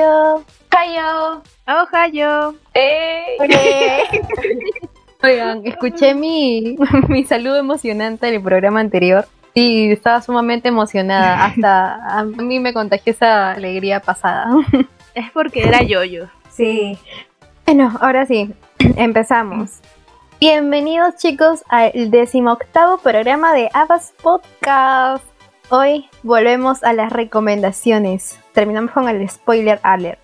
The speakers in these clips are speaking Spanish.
Ohio. Ohio. Ohio. Eh. Oigan, escuché mi, mi saludo emocionante del programa anterior y estaba sumamente emocionada. Hasta a mí me contagió esa alegría pasada. Es porque era yoyo. Sí. Bueno, ahora sí, empezamos. Bienvenidos chicos al decimoctavo programa de Abbas Podcast. Hoy volvemos a las recomendaciones. Terminamos con el spoiler alert.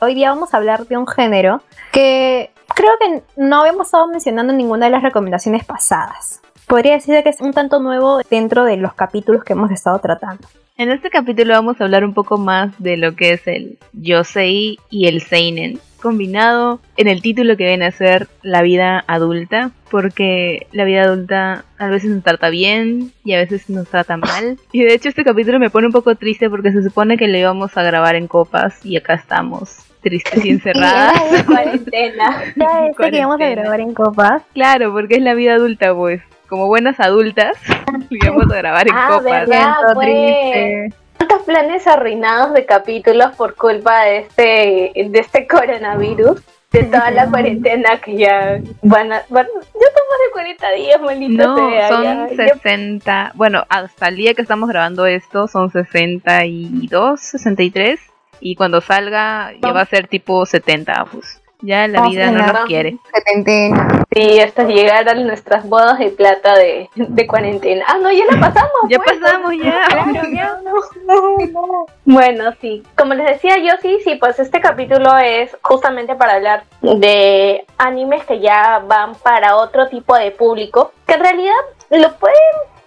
Hoy día vamos a hablar de un género que creo que no habíamos estado mencionando en ninguna de las recomendaciones pasadas. Podría decir que es un tanto nuevo dentro de los capítulos que hemos estado tratando. En este capítulo vamos a hablar un poco más de lo que es el Yosei y el Seinen, combinado en el título que viene a ser la vida adulta, porque la vida adulta a veces nos trata bien y a veces nos trata mal. Y de hecho este capítulo me pone un poco triste porque se supone que lo íbamos a grabar en copas y acá estamos tristes y encerradas. en cuarentena. Ya este que íbamos a grabar en copas. Claro, porque es la vida adulta, pues. Como buenas adultas, lo íbamos a grabar en Ah, copas. ¿verdad? Pues. triste. ¿Cuántos planes arruinados de capítulos por culpa de este, de este coronavirus? De toda la cuarentena que ya van a... Van, ya estamos de 40 días, maldita No, sea. son ya- ya- 60. Bueno, hasta el día que estamos grabando esto son 62, 63. Y cuando salga ya va a ser tipo 70, pues. Ya la Vamos vida no nos quiere. Setentena. Sí, hasta llegar a nuestras bodas de plata de, de cuarentena. Ah, no, ya la pasamos. Ya pues. pasamos, ya. Claro, ya, no, no, no. Bueno, sí. Como les decía yo, sí, sí, pues este capítulo es justamente para hablar de animes que ya van para otro tipo de público, que en realidad lo pueden,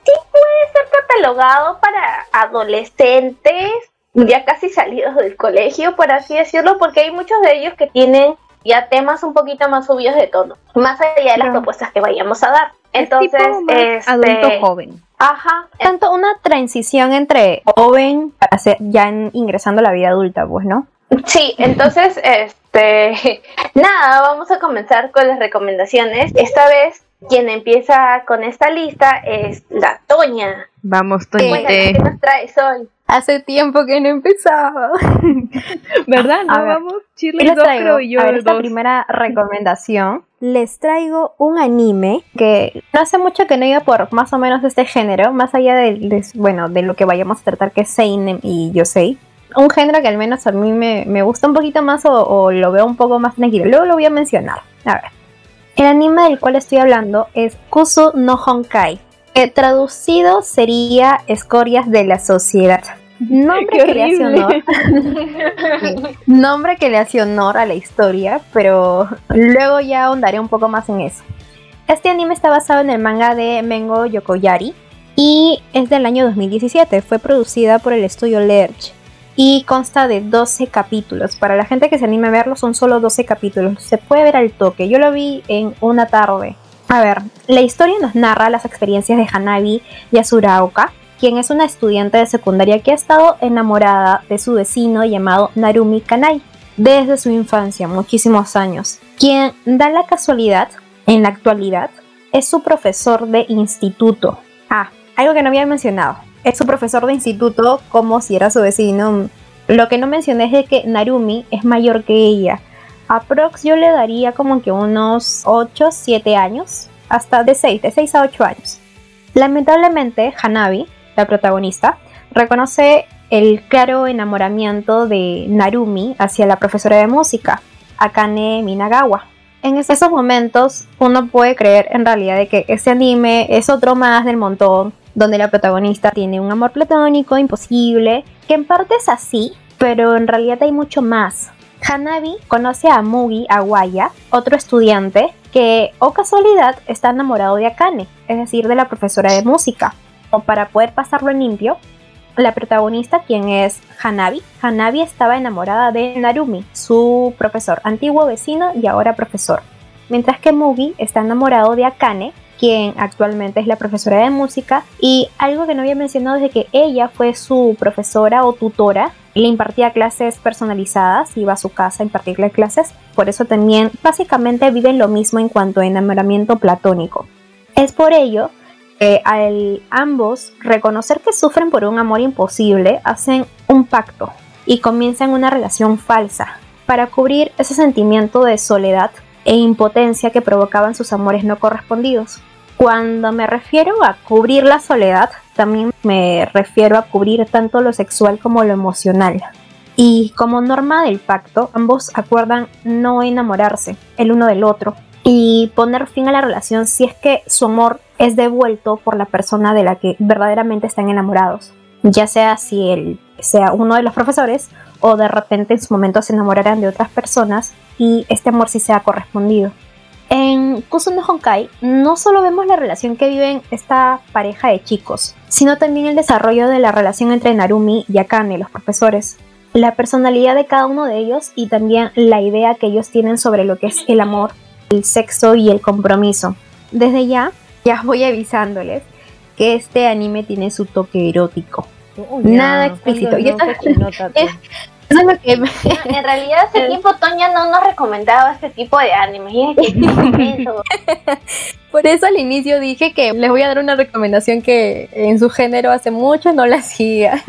sí puede ser catalogado para adolescentes, ya casi salidos del colegio, por así decirlo, porque hay muchos de ellos que tienen ya temas un poquito más subidos de tono, más allá de las Claro. propuestas que vayamos a dar. Entonces, es tipo más este, adulto joven. Ajá, Tanto una transición entre joven para ser ya en- ingresando a la vida adulta, pues, ¿no? Sí, entonces, este, nada, vamos a comenzar con las recomendaciones. Esta vez, quien empieza con esta lista es la Toña. Vamos, Toñite. ¿qué nos traes hoy? Hace tiempo que no empezaba. ¿Verdad? No, A vamos. ¿Qué Shirley les dos, traigo? creo yo A ver, esta primera recomendación. Les traigo un anime que no hace mucho que no iba por más o menos este género, más allá de, de- bueno, de lo que vayamos a tratar que es Seinen y Yosei. Un género que al menos a mí me, me gusta un poquito más o, o lo veo un poco más tranquilo. Luego lo voy a mencionar. A ver. El anime del cual estoy hablando es Kusu no Honkai, que traducido sería Escorias de la Sociedad. Nombre que le hace honor nombre que le hace honor a la historia, pero luego ya ahondaré un poco más en eso. Este anime está basado en el manga de Mengo Yokoyari y es del año 2017. Fue producida por el estudio Lerch y consta de 12 capítulos. Para la gente que se anime a verlo, son solo 12 capítulos. Se puede ver al toque. Yo lo vi en una tarde. A ver, la historia nos narra las experiencias de Hanabi Yasuraoka, quien es una estudiante de secundaria que ha estado enamorada de su vecino llamado Narumi Kanai desde su infancia, muchísimos años, quien da la casualidad, en la actualidad, es su profesor de instituto. Ah, algo que no había mencionado, es su profesor de instituto como si era su vecino. Lo que no mencioné es de que Narumi es mayor que ella. Aprox yo le daría como que unos 8, 7 años, hasta de 6, de 6 a 8 años. Lamentablemente, Hanabi, la protagonista, reconoce el claro enamoramiento de Narumi hacia la profesora de música, Akane Minagawa. En esos momentos uno puede creer en realidad de que este anime es otro más del montón, donde la protagonista tiene un amor platónico imposible, que en parte es así, pero en realidad hay mucho más. Hanabi conoce a Mugi Awaya, otro estudiante que, o casualidad, está enamorado de Akane, es decir, de la profesora de música. Para poder pasarlo en limpio, la protagonista, quien es Hanabi, Hanabi estaba enamorada de Narumi, su profesor, antiguo vecino y ahora profesor. Mientras que Mugi está enamorado de Akane, quien actualmente es la profesora de música, y algo que no había mencionado es que ella fue su profesora o tutora, le impartía clases personalizadas, iba a su casa a impartirle clases, por eso también básicamente viven lo mismo en cuanto a enamoramiento platónico. Es por ello que al ambos reconocer que sufren por un amor imposible, hacen un pacto. y comienzan una relación falsa para cubrir ese sentimiento de soledad e impotencia que provocaban sus amores no correspondidos. Cuando me refiero a cubrir la soledad, también me refiero a cubrir tanto lo sexual como lo emocional. Y como norma del pacto, ambos acuerdan no enamorarse el uno del otro y poner fin a la relación si es que su amor es devuelto por la persona de la que verdaderamente están enamorados. Ya sea si él sea uno de los profesores o de repente en su momento se enamorarán de otras personas y este amor sí sea correspondido. En Kusuno Honkai no solo vemos la relación que viven esta pareja de chicos, sino también el desarrollo de la relación entre Narumi y Akane, los profesores, la personalidad de cada uno de ellos y también la idea que ellos tienen sobre lo que es el amor, el sexo y el compromiso. Desde ya, ya voy avisándoles que este anime tiene su toque erótico. Nada explícito. y En realidad hace tiempo Toña no nos recomendaba este tipo de anime. Por eso al inicio dije que les voy a dar una recomendación que en su género hace mucho no la hacía.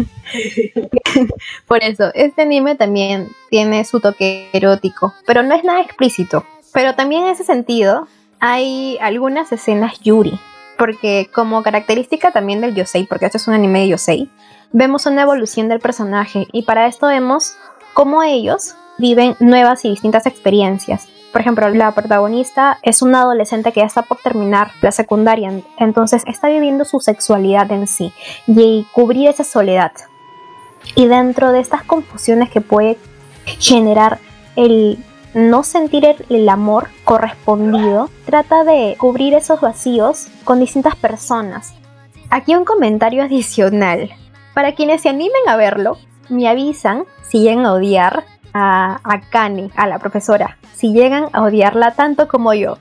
Por eso, este anime también tiene su toque erótico, pero no es nada explícito. Pero también en ese sentido hay algunas escenas yuri, porque como característica también del yosei, porque este es un anime de yosei, vemos una evolución del personaje y para esto vemos cómo ellos viven nuevas y distintas experiencias. Por ejemplo, la protagonista es una adolescente que ya está por terminar la secundaria, entonces está viviendo su sexualidad en sí y cubrir esa soledad. Y dentro de estas confusiones que puede generar el no sentir el, amor correspondido, trata de cubrir esos vacíos con distintas personas. Aquí un comentario adicional. Para quienes se animen a verlo, me avisan si llegan a odiar a, a Kani, a la profesora. Si llegan a odiarla tanto como yo.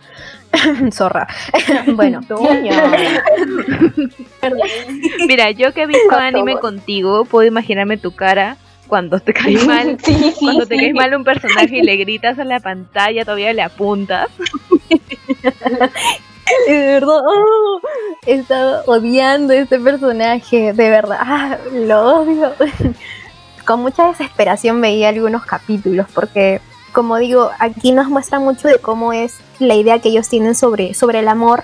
Zorra. bueno. Mira, yo que he visto anime contigo, puedo imaginarme tu cara cuando te caes mal, cuando te caes mal un personaje y le gritas a la pantalla, todavía le apuntas. de verdad, oh, he estado odiando a este personaje, de verdad, ah, lo odio. Con mucha desesperación veía algunos capítulos porque, como digo, aquí nos muestra mucho de cómo es la idea que ellos tienen sobre, sobre el amor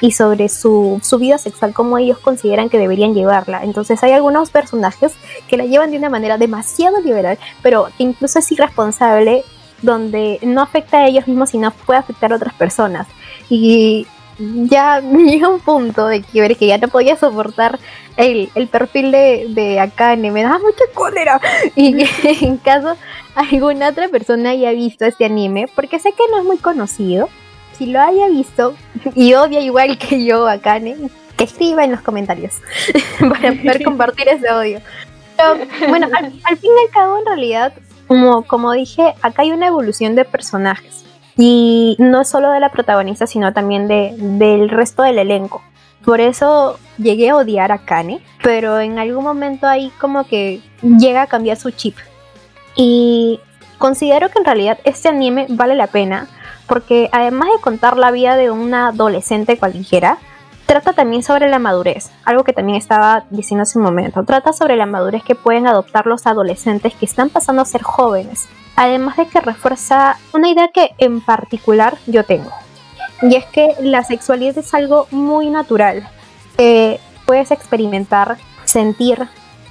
y sobre su, su vida sexual, como ellos consideran que deberían llevarla. Entonces hay algunos personajes que la llevan de una manera demasiado liberal, pero que incluso es irresponsable, donde no afecta a ellos mismos, sino puede afectar a otras personas. Y ya llega un punto de quiebre que ya no podía soportar el, perfil de, de Akane, me da mucha cólera. Y en caso alguna otra persona haya visto este anime, porque sé que no es muy conocido, si lo haya visto y odia igual que yo Akane, que escriba en los comentarios para poder compartir ese odio. bueno, al, fin y al cabo, en realidad, como, como dije, acá hay una evolución de personajes. Y no solo de la protagonista, sino también de, del resto del elenco. Por eso llegué a odiar a Kane, pero en algún momento ahí como que llega a cambiar su chip. Y considero que en realidad este anime vale la pena porque además de contar la vida de una adolescente cualquiera, trata también sobre la madurez, algo que también estaba diciendo hace un momento. Trata sobre la madurez que pueden adoptar los adolescentes que están pasando a ser jóvenes, además de que refuerza una idea que en particular yo tengo. Y es que la sexualidad es algo muy natural, que puedes experimentar, sentir,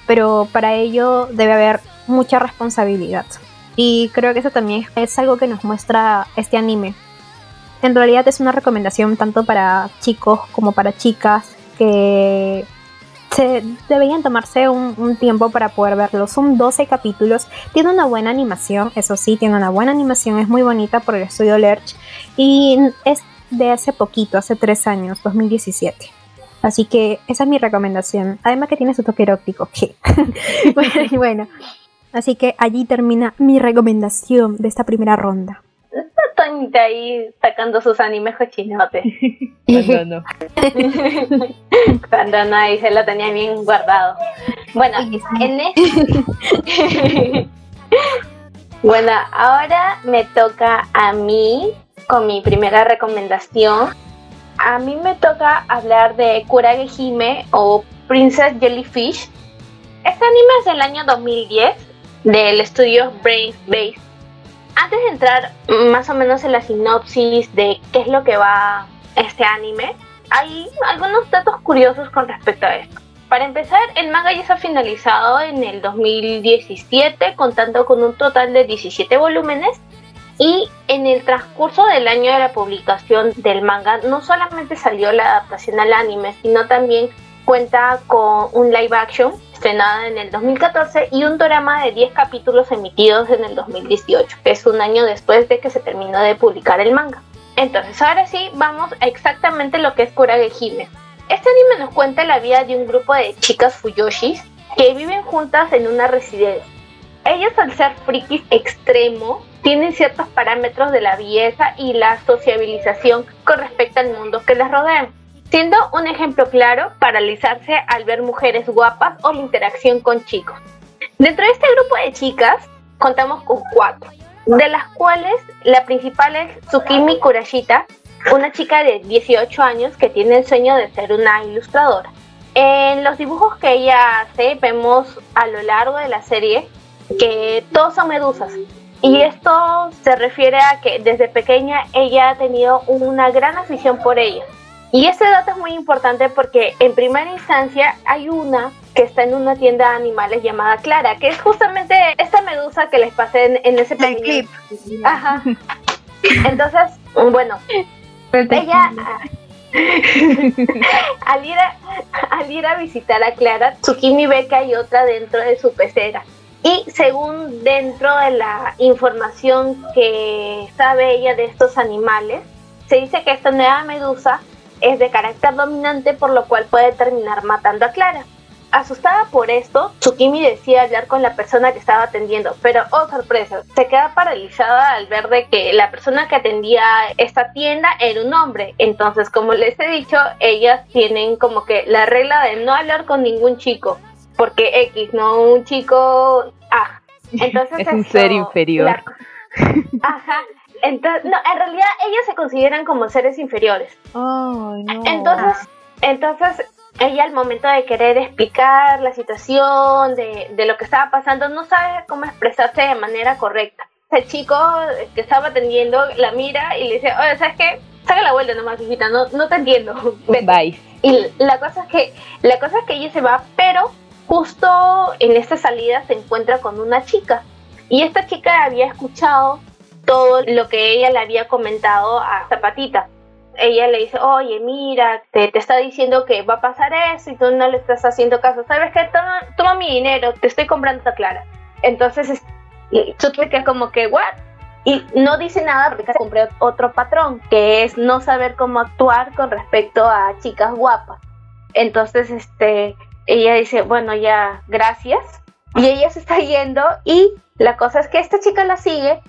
pero para ello debe haber mucha responsabilidad. Y creo que eso también es algo que nos muestra este anime. En realidad es una recomendación tanto para chicos como para chicas que se deberían tomarse un, tiempo para poder verlo. Son 12 capítulos. Tiene una buena animación, eso sí, tiene una buena animación. Es muy bonita por el estudio Lerch. Y es de hace poquito, hace 3 años, 2017. Así que esa es mi recomendación. Además que tiene su toque erótico. bueno, bueno, Así que allí termina mi recomendación de esta primera ronda. Está Toñita ahí sacando sus animes cochinotes. Cuando no. Cuando no, ahí se lo tenía bien guardado. Bueno, en este... bueno, ahora me toca a mí con mi primera recomendación. A mí me toca hablar de Kurage Hime o Princess Jellyfish. Este anime es del año 2010 del estudio Brain Base. Antes de entrar más o menos en la sinopsis de qué es lo que va este anime, hay algunos datos curiosos con respecto a esto. Para empezar, el manga ya se ha finalizado en el 2017, contando con un total de 17 volúmenes. Y en el transcurso del año de la publicación del manga, no solamente salió la adaptación al anime, sino también cuenta con un live action estrenada en el 2014 y un drama de 10 capítulos emitidos en el 2018, que es un año después de que se terminó de publicar el manga. Entonces, ahora sí, vamos a exactamente lo que es Kurage Hime. Este anime nos cuenta la vida de un grupo de chicas Fuyoshis que viven juntas en una residencia. Ellas al ser frikis extremo tienen ciertos parámetros de la belleza y la sociabilización con respecto al mundo que les rodea, siendo un ejemplo claro paralizarse al ver mujeres guapas o la interacción con chicos. Dentro de este grupo de chicas contamos con cuatro, de las cuales la principal es Tsukimi Kurashita, una chica de 18 años que tiene el sueño de ser una ilustradora. En los dibujos que ella hace vemos a lo largo de la serie que todos son medusas. Y esto se refiere a que desde pequeña ella ha tenido una gran afición por ellas. Y este dato es muy importante porque en primera instancia hay una que está en una tienda de animales llamada Clara, que es justamente esta medusa que les pasé en, ese clip. Ajá. Entonces, bueno, ella al, ir a, al ir a visitar a Clara, Tsukimi ve que hay otra dentro de su pecera. Y según dentro de la información que sabe ella de estos animales, se dice que esta nueva medusa es de carácter dominante por lo cual puede terminar matando a Clara. Asustada por esto, Tsukimi decide hablar con la persona que estaba atendiendo, pero oh sorpresa, se queda paralizada al ver de que la persona que atendía esta tienda era un hombre. Entonces, como les he dicho, ellas tienen como que la regla de no hablar con ningún chico, porque X, no un chico Ah, entonces es un ser inferior. ajá. Entonces, no, en realidad ellas se consideran como seres inferiores. Entonces, entonces ella al momento de querer explicar la situación, de, de, lo que estaba pasando, no sabe cómo expresarse de manera correcta. El chico que estaba atendiendo la mira y le dice, oye, ¿sabes qué? Saca la vuelta nomás, hijita, no, no te entiendo. Bye. Y la cosa es que, la cosa es que ella se va, pero justo en esta salida se encuentra con una chica. Y esta chica había escuchado todo lo que ella le había comentado a Zapatita ella le dice, oye, mira, te, te, está diciendo que va a pasar eso y tú no le estás haciendo caso. ¿Sabes qué? Toma, toma mi dinero, te estoy comprando esta clara. Entonces, te quedas como que, ¿what? Y no dice nada porque compré otro patrón, que es no saber cómo actuar con respecto a chicas guapas. Entonces, este, ella dice, bueno, ya, gracias. Y ella se está yendo y la cosa es que esta chica la sigue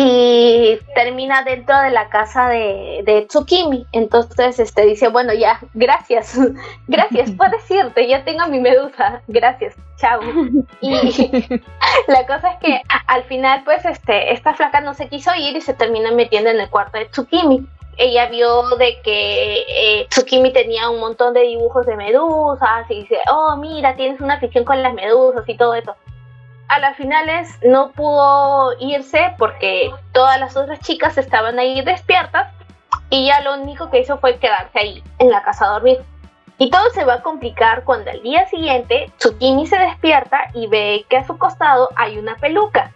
y termina dentro de la casa de, de, Tsukimi. Entonces este dice, bueno, ya, gracias, gracias, puedes irte, ya tengo mi medusa, gracias, chao. Y la cosa es que al final, pues, este, esta flaca no se quiso ir y se termina metiendo en el cuarto de Tsukimi. Ella vio de que eh, Tsukimi tenía un montón de dibujos de medusas y dice, oh, mira, tienes una afición con las medusas y todo eso a las finales no pudo irse porque todas las otras chicas estaban ahí despiertas y ya lo único que hizo fue quedarse ahí en la casa a dormir. Y todo se va a complicar cuando al día siguiente Tsukimi se despierta y ve que a su costado hay una peluca.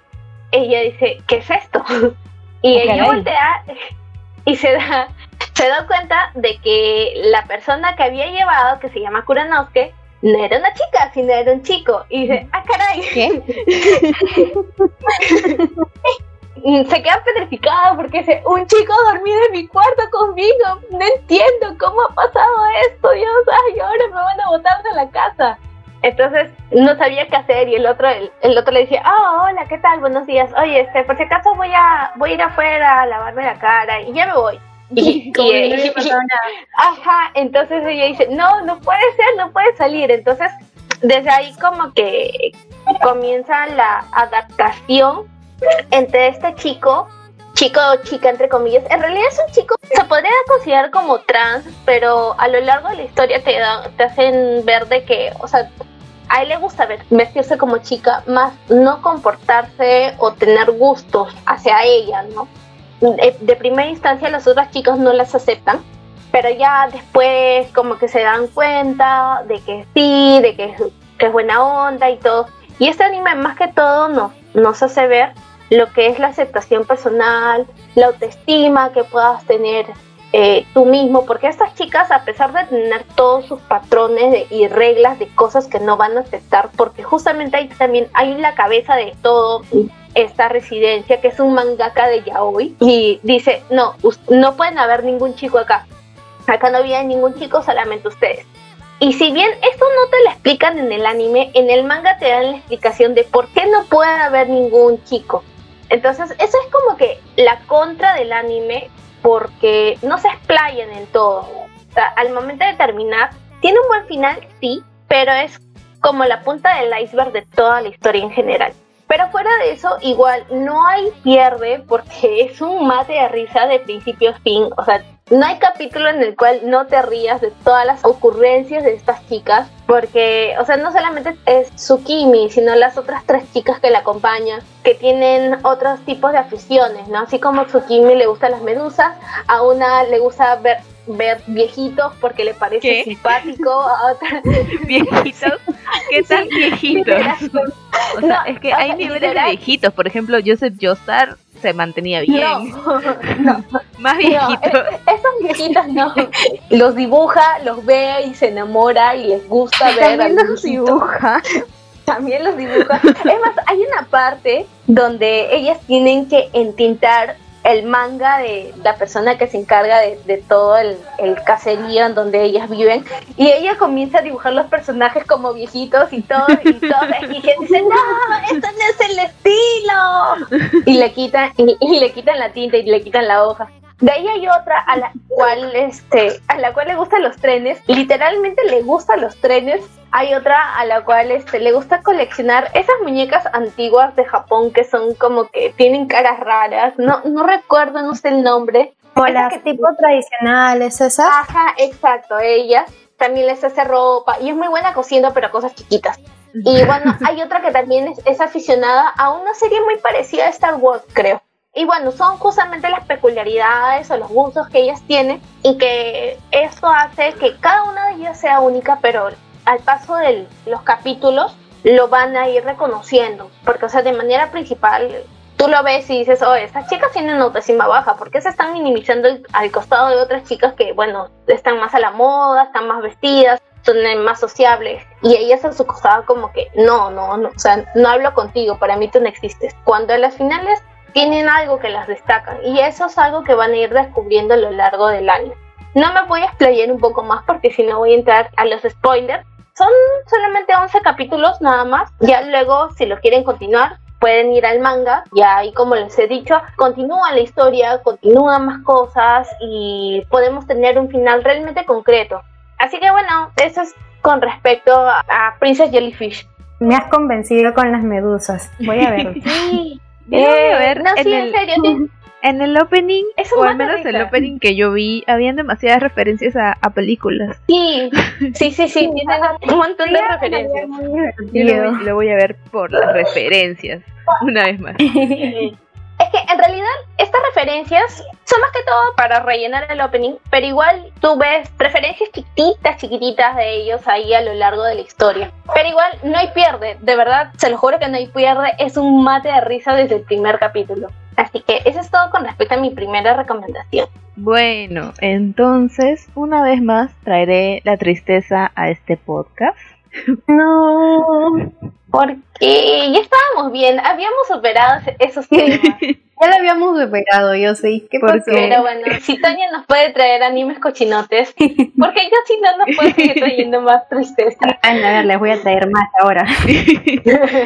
Ella dice, ¿qué es esto? y ella voltea y se da, se da cuenta de que la persona que había llevado, que se llama Kuranosuke, no era una chica, sino era un chico. Y dice, ah, caray. ¿Qué? se queda petrificada porque dice, un chico dormido en mi cuarto conmigo. No entiendo cómo ha pasado esto, Dios, ay, ahora me van a botar de la casa. Entonces no sabía qué hacer y el otro el, otro le decía, ah, hola, ¿qué tal? Buenos días. Oye, este, por si acaso voy a voy a ir afuera a lavarme la cara y ya me voy. Y, Ajá, entonces ella dice, no, no puede ser, no puede salir. Entonces, desde ahí como que comienza la adaptación entre este chico, chico o chica entre comillas. En realidad es un chico, se podría considerar como trans, pero a lo largo de la historia te, te hacen ver de que, o sea, a él le gusta vestirse como chica, más no comportarse o tener gustos hacia ella, ¿no? De, primera instancia las otras chicas no las aceptan, pero ya después como que se dan cuenta de que sí, de que, que es buena onda y todo. Y este anime más que todo nos, nos hace ver lo que es la aceptación personal, la autoestima que puedas tener eh, tú mismo, porque estas chicas, a pesar de tener todos sus patrones y reglas de cosas que no van a aceptar, porque justamente ahí también hay la cabeza de todo esta residencia, que es un mangaka de yaoi, y dice, no, no pueden haber ningún chico acá. Acá no había ningún chico, solamente ustedes. Y si bien esto no te lo explican en el anime, en el manga te dan la explicación de por qué no puede haber ningún chico. Entonces, eso es como que la contra del anime porque no se explayan en todo. Al momento de terminar, tiene un buen final, sí, pero es como la punta del iceberg de toda la historia en general. Pero fuera de eso, igual no hay pierde porque es un mate de risa de principio a fin. O sea, no hay capítulo en el cual no te rías de todas las ocurrencias de estas chicas, porque, o sea, no solamente es Tsukimi, sino las otras tres chicas que la acompañan, que tienen otros tipos de aficiones, ¿no? Así como Tsukimi le gustan las medusas, a una le gusta ver ver viejitos porque le parece simpático a otra viejitos qué tan viejitos o sea es que hay niveles de viejitos por ejemplo Joseph Joestar se mantenía bien. No, Más viejitos. esos viejitos no. Los dibuja, los ve y se enamora y les gusta ver. También los dibuja. También los dibuja. Es más, hay una parte donde ellas tienen que entintar el manga de la persona que se encarga de, todo el, caserío en donde ellas viven. Y ella comienza a dibujar los personajes como viejitos y todo y todo y dice no esto no es el estilo y le quitan y le quitan la tinta y le quitan la hoja de ahí hay otra a la cual este a la cual le gustan los trenes, literalmente le gustan los trenes. Hay otra a la cual este le gusta coleccionar esas muñecas antiguas de Japón que son como que tienen caras raras. No no recuerdo, no sé el nombre. Como las tipo tradicionales esas. Ajá, exacto, ella también les hace ropa y es muy buena cosiendo pero cosas chiquitas. Y bueno, hay otra que también es, es aficionada a una serie muy parecida a Star Wars, creo. Y bueno, son justamente las peculiaridades o los gustos que ellas tienen y que eso hace que cada una de ellas sea única, pero al paso de los capítulos lo van a ir reconociendo, porque o sea, de manera principal tú lo ves y dices, oh, estas chicas tienen autoestima baja, ¿por qué se están minimizando al costado de otras chicas que, bueno, están más a la moda, están más vestidas, son más sociables? Y ellas a su costado como que, no, no, no, o sea, no hablo contigo, para mí tú no existes. Cuando a las finales tienen algo que las destacan y eso es algo que van a ir descubriendo a lo largo del año. No me voy a explayar un poco más porque si no voy a entrar a los spoilers. Son solamente 11 capítulos nada más. Ya luego, si lo quieren continuar, pueden ir al manga. Ya ahí, como les he dicho, continúa la historia, continúan más cosas y podemos tener un final realmente concreto. Así que bueno, eso es con respecto a, Princess Jellyfish. Me has convencido con las medusas. Voy a ver. sí. Eh, ver, no, en, sí, el, en serio, en el opening, o al menos el opening que yo vi, habían demasiadas referencias a, a películas. Sí, sí, sí, sí, tienen un montón de referencias. Yo lo, voy a ver por las referencias, una vez más. que en realidad estas referencias son más que todo para rellenar el opening, pero igual tú ves referencias chiquititas, chiquititas de ellos ahí a lo largo de la historia. Pero igual no hay pierde, de verdad, se lo juro que no hay pierde, es un mate de risa desde el primer capítulo. Así que eso es todo con respecto a mi primera recomendación. Bueno, entonces, una vez más traeré la tristeza a este podcast. No, porque ya estábamos bien, habíamos superado esos temas. ya lo habíamos superado, yo sé. ¿Qué pasó? Pero bueno, si Tania nos puede traer animes cochinotes, porque yo si no nos puedo seguir trayendo más tristeza. a ver, les voy a traer más ahora.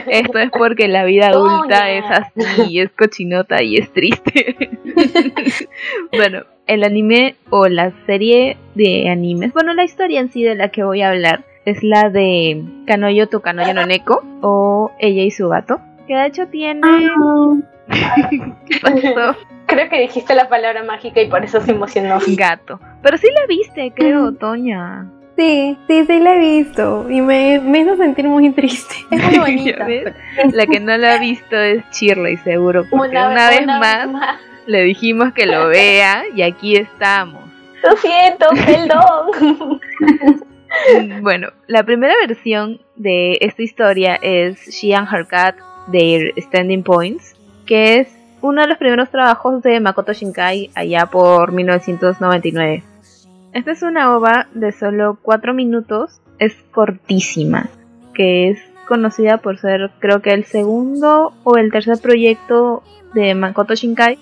Esto es porque la vida adulta es así, es cochinota y es triste. bueno, el anime o la serie de animes, bueno, la historia en sí de la que voy a hablar es la de Kanoyo to Kanoyo no Neko o Ella y su gato, que de hecho tiene... ¿Qué pasó? Creo que dijiste la palabra mágica y por eso se emocionó. Gato. Pero sí la viste, creo, Toña. Sí, sí, sí la he visto y me, me hizo sentir muy triste. Es muy bonita. la que no la ha visto es Shirley, seguro. Porque una, vez, más, le dijimos que lo vea y aquí estamos. Lo siento, perdón. bueno, la primera versión de esta historia es She and Her Cat, Their Standing Points, que es uno de los primeros trabajos de Makoto Shinkai allá por 1999. Esta es una ova de solo 4 minutos, es cortísima, que es conocida por ser creo que el segundo o el tercer proyecto de Makoto Shinkai.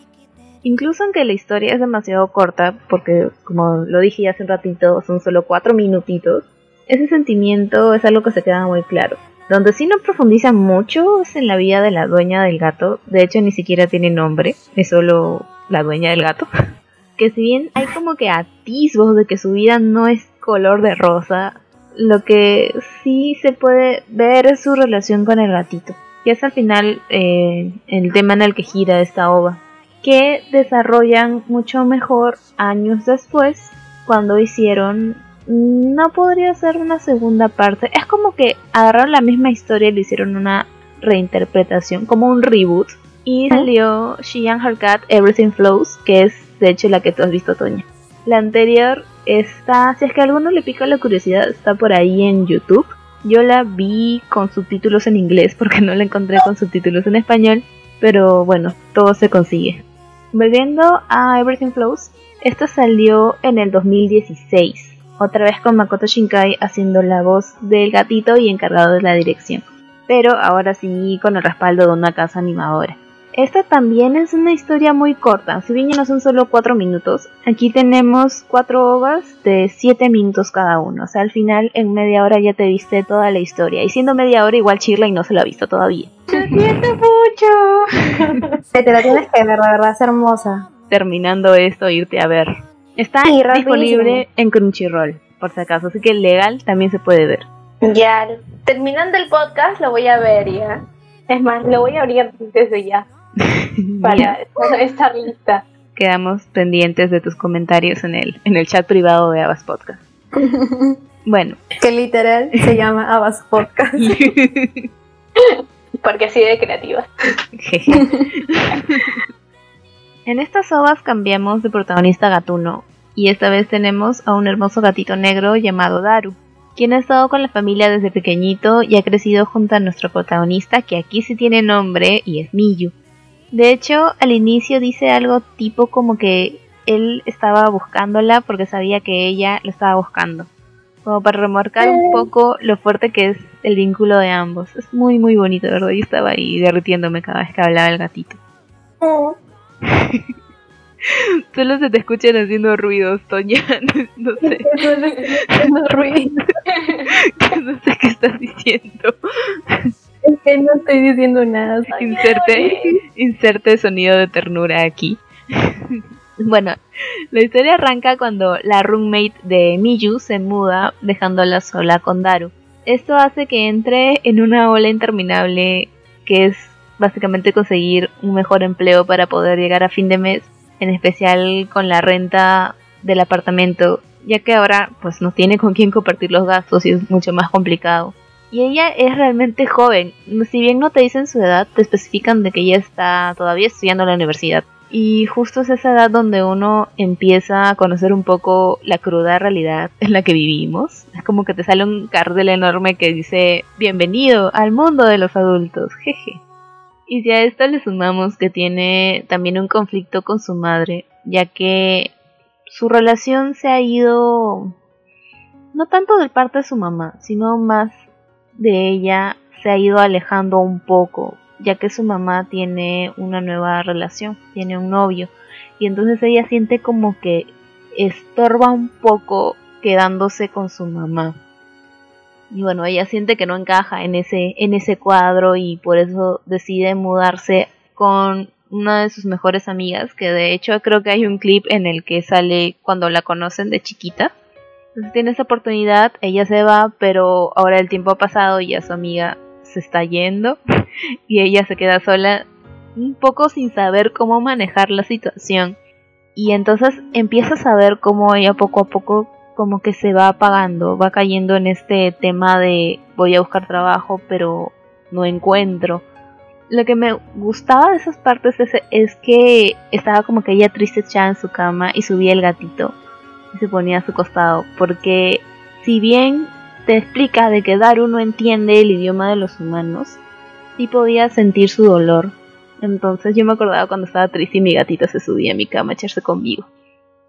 Incluso aunque la historia es demasiado corta, porque como lo dije hace un ratito, son solo 4 minutitos, ese sentimiento es algo que se queda muy claro. Donde sí no profundiza mucho es en la vida de la dueña del gato, de hecho ni siquiera tiene nombre, es solo la dueña del gato. que si bien hay como que atisbos de que su vida no es color de rosa, lo que sí se puede ver es su relación con el gatito. Y es al final eh, el tema en el que gira esta ova, que desarrollan mucho mejor años después, cuando hicieron... No podría ser una segunda parte. Es como que agarraron la misma historia y le hicieron una reinterpretación, como un reboot. Y salió She and Her Cat Everything Flows, que es de hecho la que tú has visto, Toña. La anterior está, si es que a alguno le pica la curiosidad, está por ahí en YouTube. Yo la vi con subtítulos en inglés porque no la encontré con subtítulos en español, pero bueno, todo se consigue. Volviendo a Everything Flows, esta salió en el 2016, otra vez con Makoto Shinkai haciendo la voz del gatito y encargado de la dirección, pero ahora sí con el respaldo de una casa animadora. Esta también es una historia muy corta, si bien ya no son solo 4 minutos, aquí tenemos 4 ovas de 7 minutos cada uno, o sea, al final en media hora ya te viste toda la historia, y siendo media hora igual Shirley no se la ha visto todavía. ¡Se siente mucho! te la tienes que ver, la verdad es hermosa. Terminando esto, irte a ver. Está disponible en Crunchyroll, por si acaso, así que legal también se puede ver. Ya, terminando el podcast lo voy a ver ya. Es más, lo voy a abrir desde ya. para estar lista. Quedamos pendientes de tus comentarios en el, en el chat privado de Abbas Podcast. Bueno. Que literal se llama Abbas Podcast. Porque así de creativa. en estas ovas cambiamos de protagonista gatuno. Y esta vez tenemos a un hermoso gatito negro llamado Daru quien ha estado con la familia desde pequeñito y ha crecido junto a nuestro protagonista, que aquí sí tiene nombre y es Miyu. De hecho, al inicio dice algo tipo como que él estaba buscándola porque sabía que ella lo estaba buscando. Como para remarcar un poco lo fuerte que es el vínculo de ambos. Es muy muy bonito, ¿verdad? Yo estaba ahí derritiéndome cada vez que hablaba el gatito. Solo se te escuchan haciendo ruidos, Toña. No, sé. no sé qué estás diciendo. Es que no estoy diciendo nada. Inserte, inserte sonido de ternura aquí. Bueno, la historia arranca cuando la roommate de Miyu se muda dejándola sola con Daru. Esto hace que entre en una ola interminable que es básicamente conseguir un mejor empleo para poder llegar a fin de mes, en especial con la renta del apartamento, ya que ahora pues no tiene con quién compartir los gastos y es mucho más complicado. Y ella es realmente joven. Si bien no te dicen su edad, te especifican de que ella está todavía estudiando en la universidad. Y justo es esa edad donde uno empieza a conocer un poco la cruda realidad en la que vivimos. Es como que te sale un cartel enorme que dice bienvenido al mundo de los adultos, jeje. Y si a esto le sumamos que tiene también un conflicto con su madre, ya que su relación se ha ido no tanto del parte de su mamá, sino más de ella se ha ido alejando un poco, ya que su mamá tiene una nueva relación, tiene un novio, y entonces ella siente como que estorba un poco quedándose con su mamá. Y bueno, ella siente que no encaja en ese, en ese cuadro y por eso decide mudarse con una de sus mejores amigas, que de hecho creo que hay un clip en el que sale cuando la conocen de chiquita entonces tiene esa oportunidad, ella se va, pero ahora el tiempo ha pasado y ya su amiga se está yendo y ella se queda sola un poco sin saber cómo manejar la situación. Y entonces empieza a saber cómo ella poco a poco como que se va apagando, va cayendo en este tema de voy a buscar trabajo pero no encuentro. Lo que me gustaba de esas partes es, que estaba como que ella triste echada en su cama y subía el gatito y se ponía a su costado, porque si bien te explica de que Daru no entiende el idioma de los humanos, sí podía sentir su dolor. Entonces yo me acordaba cuando estaba triste y mi gatito se subía a mi cama a echarse conmigo.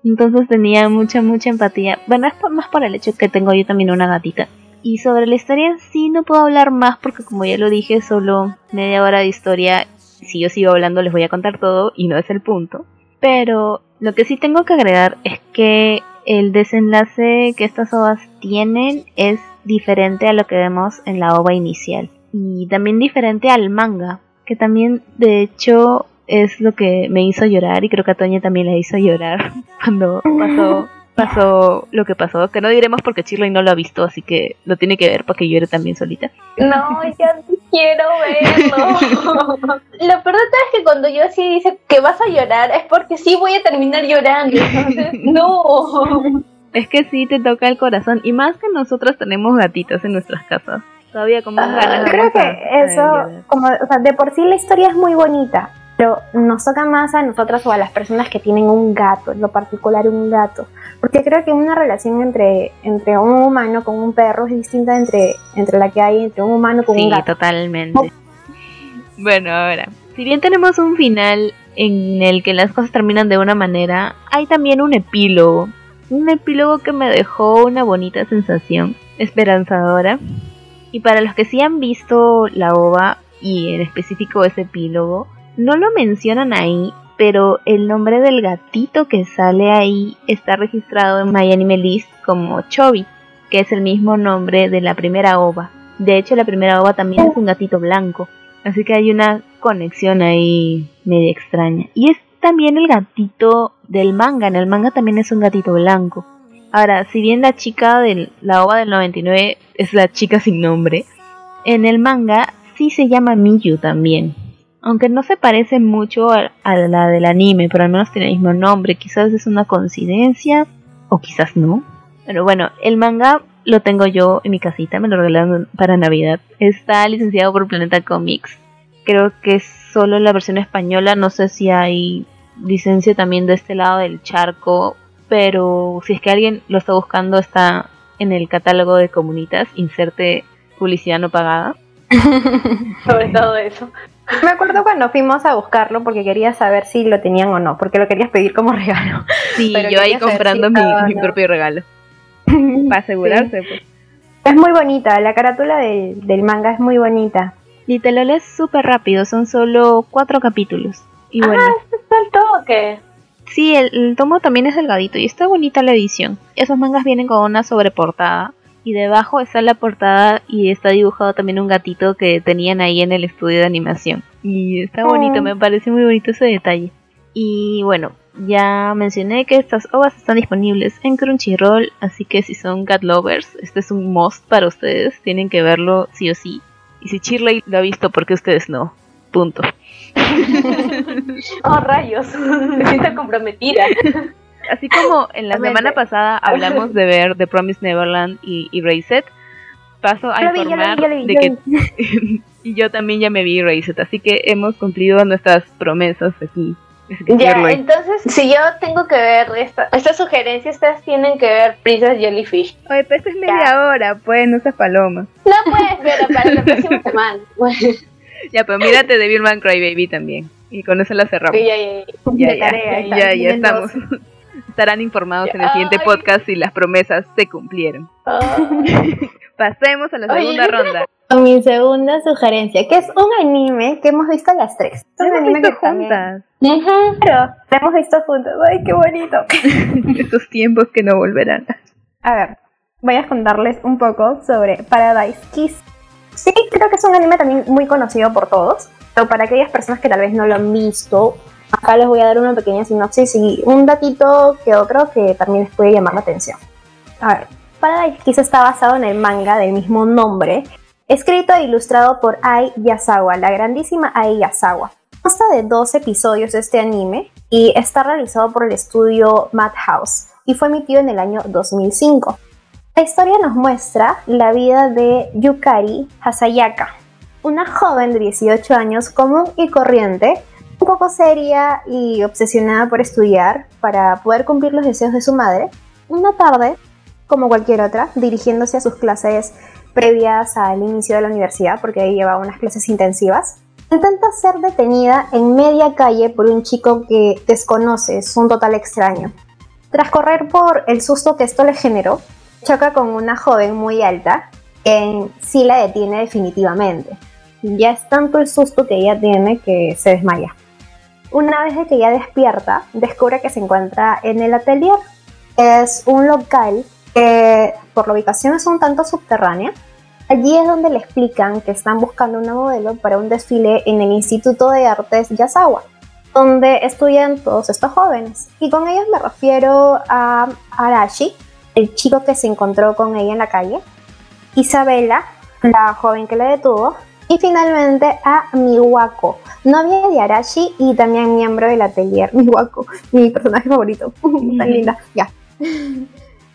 Entonces tenía mucha, mucha empatía. Bueno, es más por el hecho que tengo yo también una gatita. Y sobre la historia en sí no puedo hablar más porque como ya lo dije, solo media hora de historia. Si yo sigo hablando les voy a contar todo y no es el punto. Pero lo que sí tengo que agregar es que el desenlace que estas ovas tienen es diferente a lo que vemos en la ova inicial. Y también diferente al manga, que también de hecho es lo que me hizo llorar y creo que a Toña también la hizo llorar cuando pasó pasó lo que pasó, que no diremos porque Shirley no lo ha visto, así que lo tiene que ver para que llore también solita. No, ya quiero verlo. lo peor es que cuando yo sí dice que vas a llorar es porque sí voy a terminar llorando, no. Es que sí te toca el corazón y más que nosotros tenemos gatitos en nuestras casas. Todavía como ah, ganas. Creo que eso, como, o sea, de por sí la historia es muy bonita pero nos toca más a nosotros o a las personas que tienen un gato, en lo particular un gato, porque creo que una relación entre, entre un humano con un perro es distinta entre, entre la que hay entre un humano con un gato. Sí, totalmente. Bueno, ahora, si bien tenemos un final en el que las cosas terminan de una manera, hay también un epílogo, un epílogo que me dejó una bonita sensación, esperanzadora. Y para los que sí han visto la ova y en específico ese epílogo, no lo mencionan ahí, pero el nombre del gatito que sale ahí está registrado en My como Chubby, que es el mismo nombre de la primera ova. De hecho, la primera ova también es un gatito blanco, así que hay una conexión ahí media extraña. Y es también el gatito del manga, en el manga también es un gatito blanco. Ahora, si bien la chica de la ova del 99 es la chica sin nombre, en el manga sí se llama Miyu también aunque no se parece mucho a, la del anime, pero al menos tiene el mismo nombre. Quizás es una coincidencia o quizás no. Pero bueno, el manga lo tengo yo en mi casita, me lo regalaron para Navidad. Está licenciado por Planeta Comics. Creo que es solo la versión española, no sé si hay licencia también de este lado del charco, pero si es que alguien lo está buscando está en el catálogo de comunitas, inserte publicidad no pagada. Sobre todo eso. Me acuerdo cuando fuimos a buscarlo porque quería saber si lo tenían o no, porque lo querías pedir como regalo. Sí, yo ahí comprando mi, propio regalo. Para asegurarse, pues. Es muy bonita, la carátula del, manga es muy bonita. Y te lo lees súper rápido, son solo cuatro capítulos. Y ah, bueno. ¿este es el toque? Sí, el, el, tomo también es delgadito y está bonita la edición. Esos mangas vienen con una sobreportada y debajo está la portada y está dibujado también un gatito que tenían ahí en el estudio de animación. Y está bonito, oh. me parece muy bonito ese detalle. Y bueno, ya mencioné que estas ovas están disponibles en Crunchyroll, así que si son cat lovers, este es un must para ustedes, tienen que verlo sí o sí. Y si Shirley lo ha visto, ¿por qué ustedes no? Punto. oh, rayos, me siento comprometida. Así como en la semana pasada hablamos de ver The Promised Neverland y, y paso a informar de que y yo también ya me vi It, así que hemos cumplido nuestras promesas aquí. Ya, entonces, si yo tengo que ver esta, esta sugerencia, ustedes tienen que ver Princess Jellyfish. Oye, pues es media hora, pues, no seas paloma. No puedes ver para la próxima semana. ya, pues mírate Devilman Crybaby también. Y con eso la cerramos. ya, ya, ya. Ya, ya, ya, ya estamos estarán informados en el siguiente podcast si las promesas se cumplieron. Pasemos a la segunda ronda. Con mi segunda sugerencia, que es un anime que hemos visto las tres. Es un anime visto juntas. Pero lo hemos visto juntos. ¡Ay, qué bonito! Esos tiempos que no volverán. A ver, voy a contarles un poco sobre Paradise Kiss. Sí, creo que es un anime también muy conocido por todos, pero para aquellas personas que tal vez no lo han visto Acá les voy a dar una pequeña sinopsis y un datito que otro que también les puede llamar la atención. A ver, Paradise Kiss está basado en el manga del mismo nombre, escrito e ilustrado por Ai Yasawa, la grandísima Ai Yasawa. Consta de dos episodios este anime y está realizado por el estudio Madhouse. y fue emitido en el año 2005. La historia nos muestra la vida de Yukari Hasayaka, una joven de 18 años común y corriente, un poco seria y obsesionada por estudiar para poder cumplir los deseos de su madre. Una tarde, como cualquier otra, dirigiéndose a sus clases previas al inicio de la universidad, porque ahí llevaba unas clases intensivas, intenta ser detenida en media calle por un chico que desconoce, es un total extraño. Tras correr por el susto que esto le generó, choca con una joven muy alta, que sí la detiene definitivamente. Ya es tanto el susto que ella tiene que se desmaya. Una vez que ya despierta, descubre que se encuentra en el atelier. Es un local que por la ubicación es un tanto subterránea. Allí es donde le explican que están buscando una modelo para un desfile en el Instituto de Artes Yasawa donde estudian todos estos jóvenes. Y con ellos me refiero a Arashi, el chico que se encontró con ella en la calle, Isabela, la joven que le detuvo, y finalmente a Miwako, novia de Arashi y también miembro del atelier. Miwako, mi personaje favorito. Tan linda. Ya.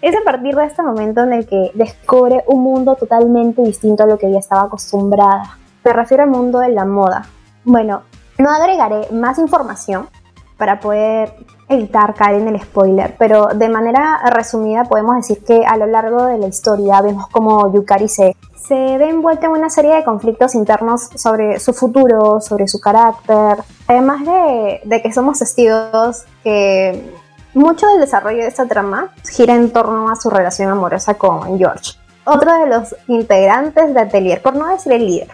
Es a partir de este momento en el que descubre un mundo totalmente distinto a lo que ella estaba acostumbrada. Me refiero al mundo de la moda. Bueno, no agregaré más información para poder evitar caer en el spoiler, pero de manera resumida podemos decir que a lo largo de la historia vemos como Yukari se, se ve envuelta en una serie de conflictos internos sobre su futuro, sobre su carácter, además de, que somos testigos que mucho del desarrollo de esta trama gira en torno a su relación amorosa con George, otro de los integrantes de Atelier, por no decir el líder.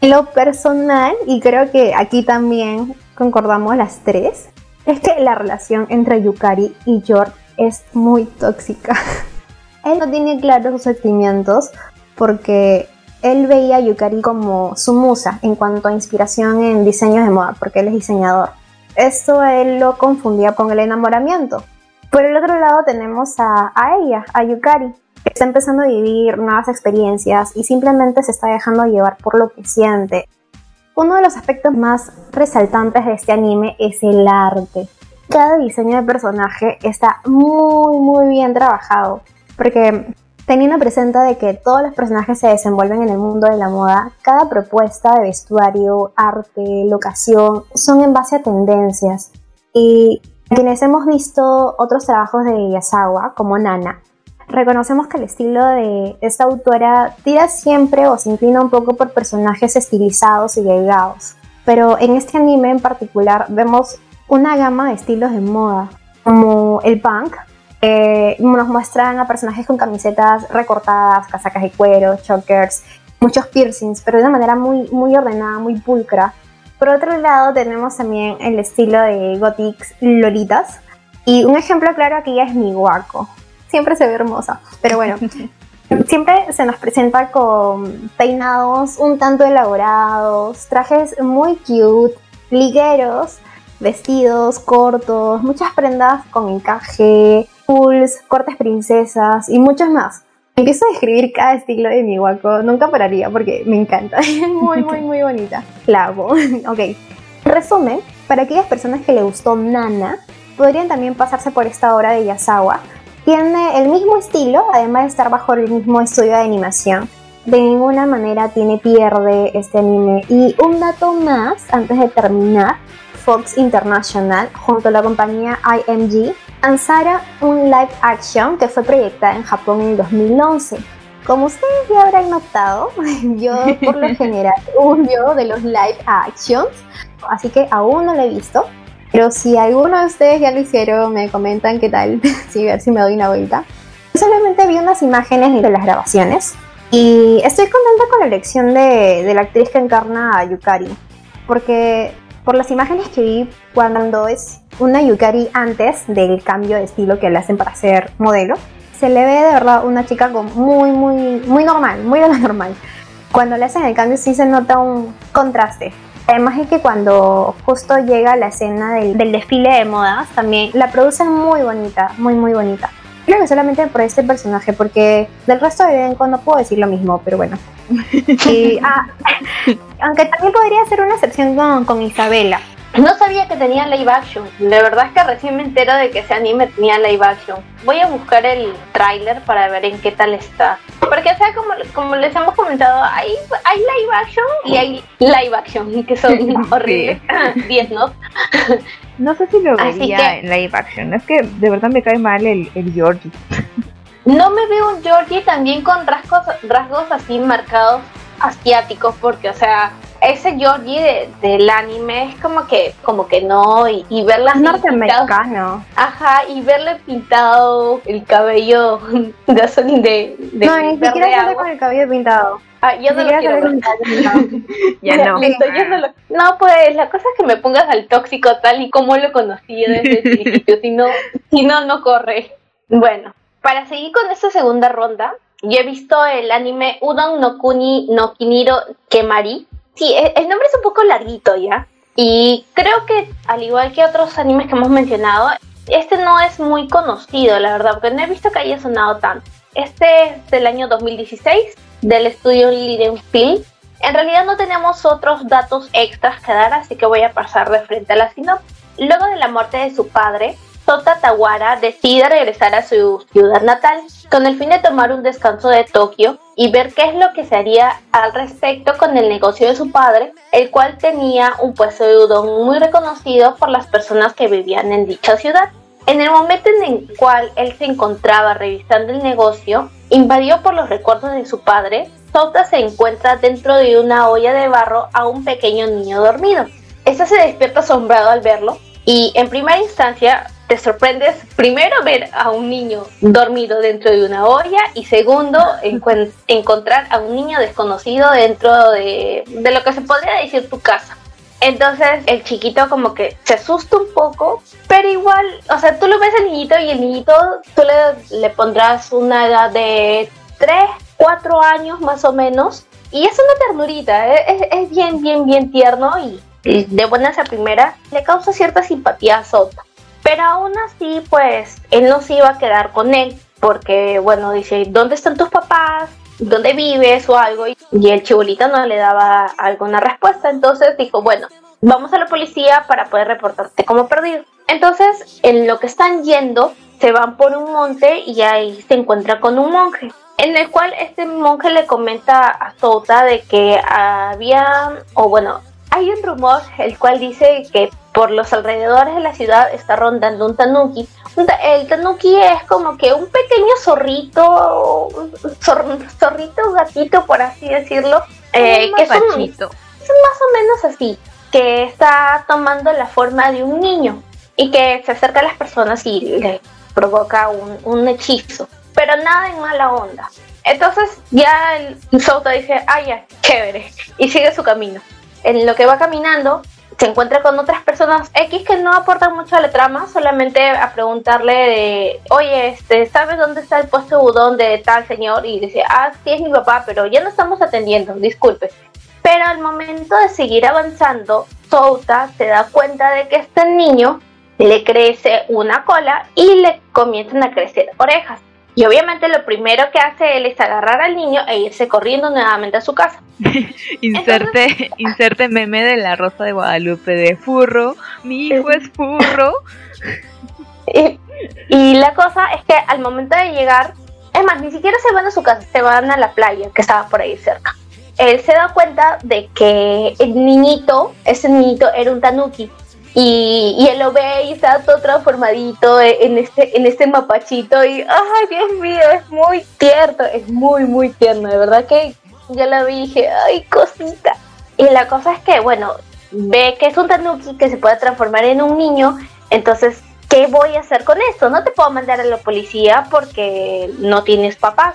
Lo personal, y creo que aquí también concordamos las tres, es que la relación entre Yukari y George es muy tóxica. él no tiene claros sus sentimientos porque él veía a Yukari como su musa en cuanto a inspiración en diseños de moda, porque él es diseñador. Esto él lo confundía con el enamoramiento. Por el otro lado tenemos a, a ella, a Yukari, está empezando a vivir nuevas experiencias y simplemente se está dejando llevar por lo que siente. Uno de los aspectos más resaltantes de este anime es el arte. Cada diseño de personaje está muy muy bien trabajado, porque teniendo presente de que todos los personajes se desenvuelven en el mundo de la moda, cada propuesta de vestuario, arte, locación son en base a tendencias. Y quienes hemos visto otros trabajos de Yasawa, como Nana, reconocemos que el estilo de esta autora tira siempre o se inclina un poco por personajes estilizados y delgados. Pero en este anime en particular vemos una gama de estilos de moda, como el punk, nos muestran a personajes con camisetas recortadas, casacas de cuero, chokers, muchos piercings, pero de una manera muy, muy ordenada, muy pulcra. Por otro lado tenemos también el estilo de gothic lolitas, y un ejemplo claro aquí es Miwako, siempre se ve hermosa. Pero bueno, siempre se nos presenta con peinados un tanto elaborados, trajes muy cute, ligueros, vestidos cortos, muchas prendas con encaje, pools, cortes princesas y muchos más. Empiezo a describir cada estilo de mi guaco, nunca pararía porque me encanta, es muy, muy, muy bonita. La hago. ok. Resumen, para aquellas personas que le gustó Nana, podrían también pasarse por esta obra de Yasawa, tiene el mismo estilo, además de estar bajo el mismo estudio de animación. De ninguna manera tiene pierde este anime. Y un dato más, antes de terminar, Fox International, junto a la compañía IMG, lanzara un live action que fue proyectada en Japón en el 2011. Como ustedes ya habrán notado, yo por lo general huyo de los live actions, así que aún no lo he visto, pero si alguno de ustedes ya lo hicieron, me comentan qué tal, si ver si me doy una vuelta. solamente vi unas imágenes de las grabaciones y estoy contenta con la elección de, de la actriz que encarna a Yukari, porque por las imágenes que vi cuando es una Yukari antes del cambio de estilo que le hacen para ser modelo, se le ve de verdad una chica muy, muy, muy normal, muy de la normal. Cuando le hacen el cambio sí se nota un contraste Además es que cuando justo llega la escena del, desfile de modas, también la producen muy bonita, muy muy bonita. Creo que solamente por este personaje, porque del resto de elenco no puedo decir lo mismo, pero bueno. Ah, aunque también podría ser una excepción con, con Isabela, No sabía que tenía live action. De verdad es que recién me entero de que ese anime tenía live action. Voy a buscar el tráiler para ver en qué tal está. Porque, o sea, como, como les hemos comentado, hay, hay live action y hay live action, que son horribles. 10, ¿no? no sé si lo vería en live action. Es que de verdad me cae mal el, el Georgie. No me veo un Georgie también con rasgos, rasgos así marcados asiáticos, porque, o sea, ese Georgie del anime es como que como que no y, y verla norteamericano. ajá y verle pintado el cabello gasolín de, de no ni siquiera sale con el cabello pintado. Ah, yo no lo quiero ya no. Listo, yo no, lo... no, pues la cosa es que me pongas al tóxico tal y como lo conocí desde el principio, si no, si no, no corre. Bueno, para seguir con esta segunda ronda, yo he visto el anime Udon no Kuni no Kiniro Kemari, Sí, e, el nombre es un poco larguito ya. Y creo que, al igual que otros animes que hemos mencionado, este no es muy conocido, la verdad, porque no he visto que haya sonado tanto. Este es del año 2016, del estudio Liden Film. En realidad no tenemos otros datos extras que dar, así que voy a pasar de frente a la sinopsis. Luego de la muerte de su padre, Tota Tawara decide regresar a su ciudad natal con el fin de tomar un descanso de Tokio y ver qué es lo que se haría al respecto con el negocio de su padre, el cual tenía un puesto de udon muy reconocido por las personas que vivían en dicha ciudad. En el momento en el cual él se encontraba revisando el negocio, invadió por los recuerdos de su padre, Tota se encuentra dentro de una olla de barro a un pequeño niño dormido. Este se despierta asombrado al verlo y en primera instancia te sorprendes primero ver a un niño dormido dentro de una olla y segundo encontrar a un niño desconocido dentro de, de lo que se podría decir tu casa. Entonces el chiquito como que se asusta un poco, pero igual, o sea, tú lo ves al niñito y el niñito tú le, le pondrás una edad de 3, 4 años más o menos. Y es una ternurita, es, es bien, bien, bien tierno y, de buenas a primera le causa cierta simpatía a Sota. Pero aún así, pues, él no se iba a quedar con él, porque, bueno, dice, ¿dónde están tus papás? ¿Dónde vives? o algo. Y el chibolito no le daba alguna respuesta. Entonces dijo, bueno, vamos a la policía para poder reportarte como perdido. Entonces, en lo que están yendo, se van por un monte y ahí se encuentra con un monje. En el cual este monje le comenta a Sota de que había, o bueno, hay un rumor el cual dice que por los alrededores de la ciudad está rondando un tanuki. El tanuki es como que un pequeño zorrito, zorrito gatito por así decirlo, eh, que es, un, es más o menos así, que está tomando la forma de un niño y que se acerca a las personas y le provoca un, un hechizo, pero nada en mala onda. Entonces ya el Souta dice, ah ya, chévere, y sigue su camino en lo que va caminando se encuentra con otras personas X que no aportan mucho a la trama, solamente a preguntarle de, oye, este, ¿sabes dónde está el puesto de udón de tal señor? Y dice, ah, sí es mi papá, pero ya no estamos atendiendo, disculpe. Pero al momento de seguir avanzando, Souta se da cuenta de que este niño le crece una cola y le comienzan a crecer orejas. Y obviamente lo primero que hace él es agarrar al niño e irse corriendo nuevamente a su casa. inserte, inserte meme de la Rosa de Guadalupe de furro, mi hijo es furro. y, la cosa es que al momento de llegar, es más, ni siquiera se van a su casa, se van a la playa que estaba por ahí cerca. Él se da cuenta de que el niñito, ese niñito era un tanuki y, él lo ve y está todo transformadito en este, en este mapachito y, ay, Dios mío, es muy tierno, es muy, muy tierno, de verdad que ya lo vi y dije, ay, cosita. Y la cosa es que, bueno, ve que es un tanuki que se puede transformar en un niño, entonces, ¿qué voy a hacer con esto? No te puedo mandar a la policía porque no tienes papás.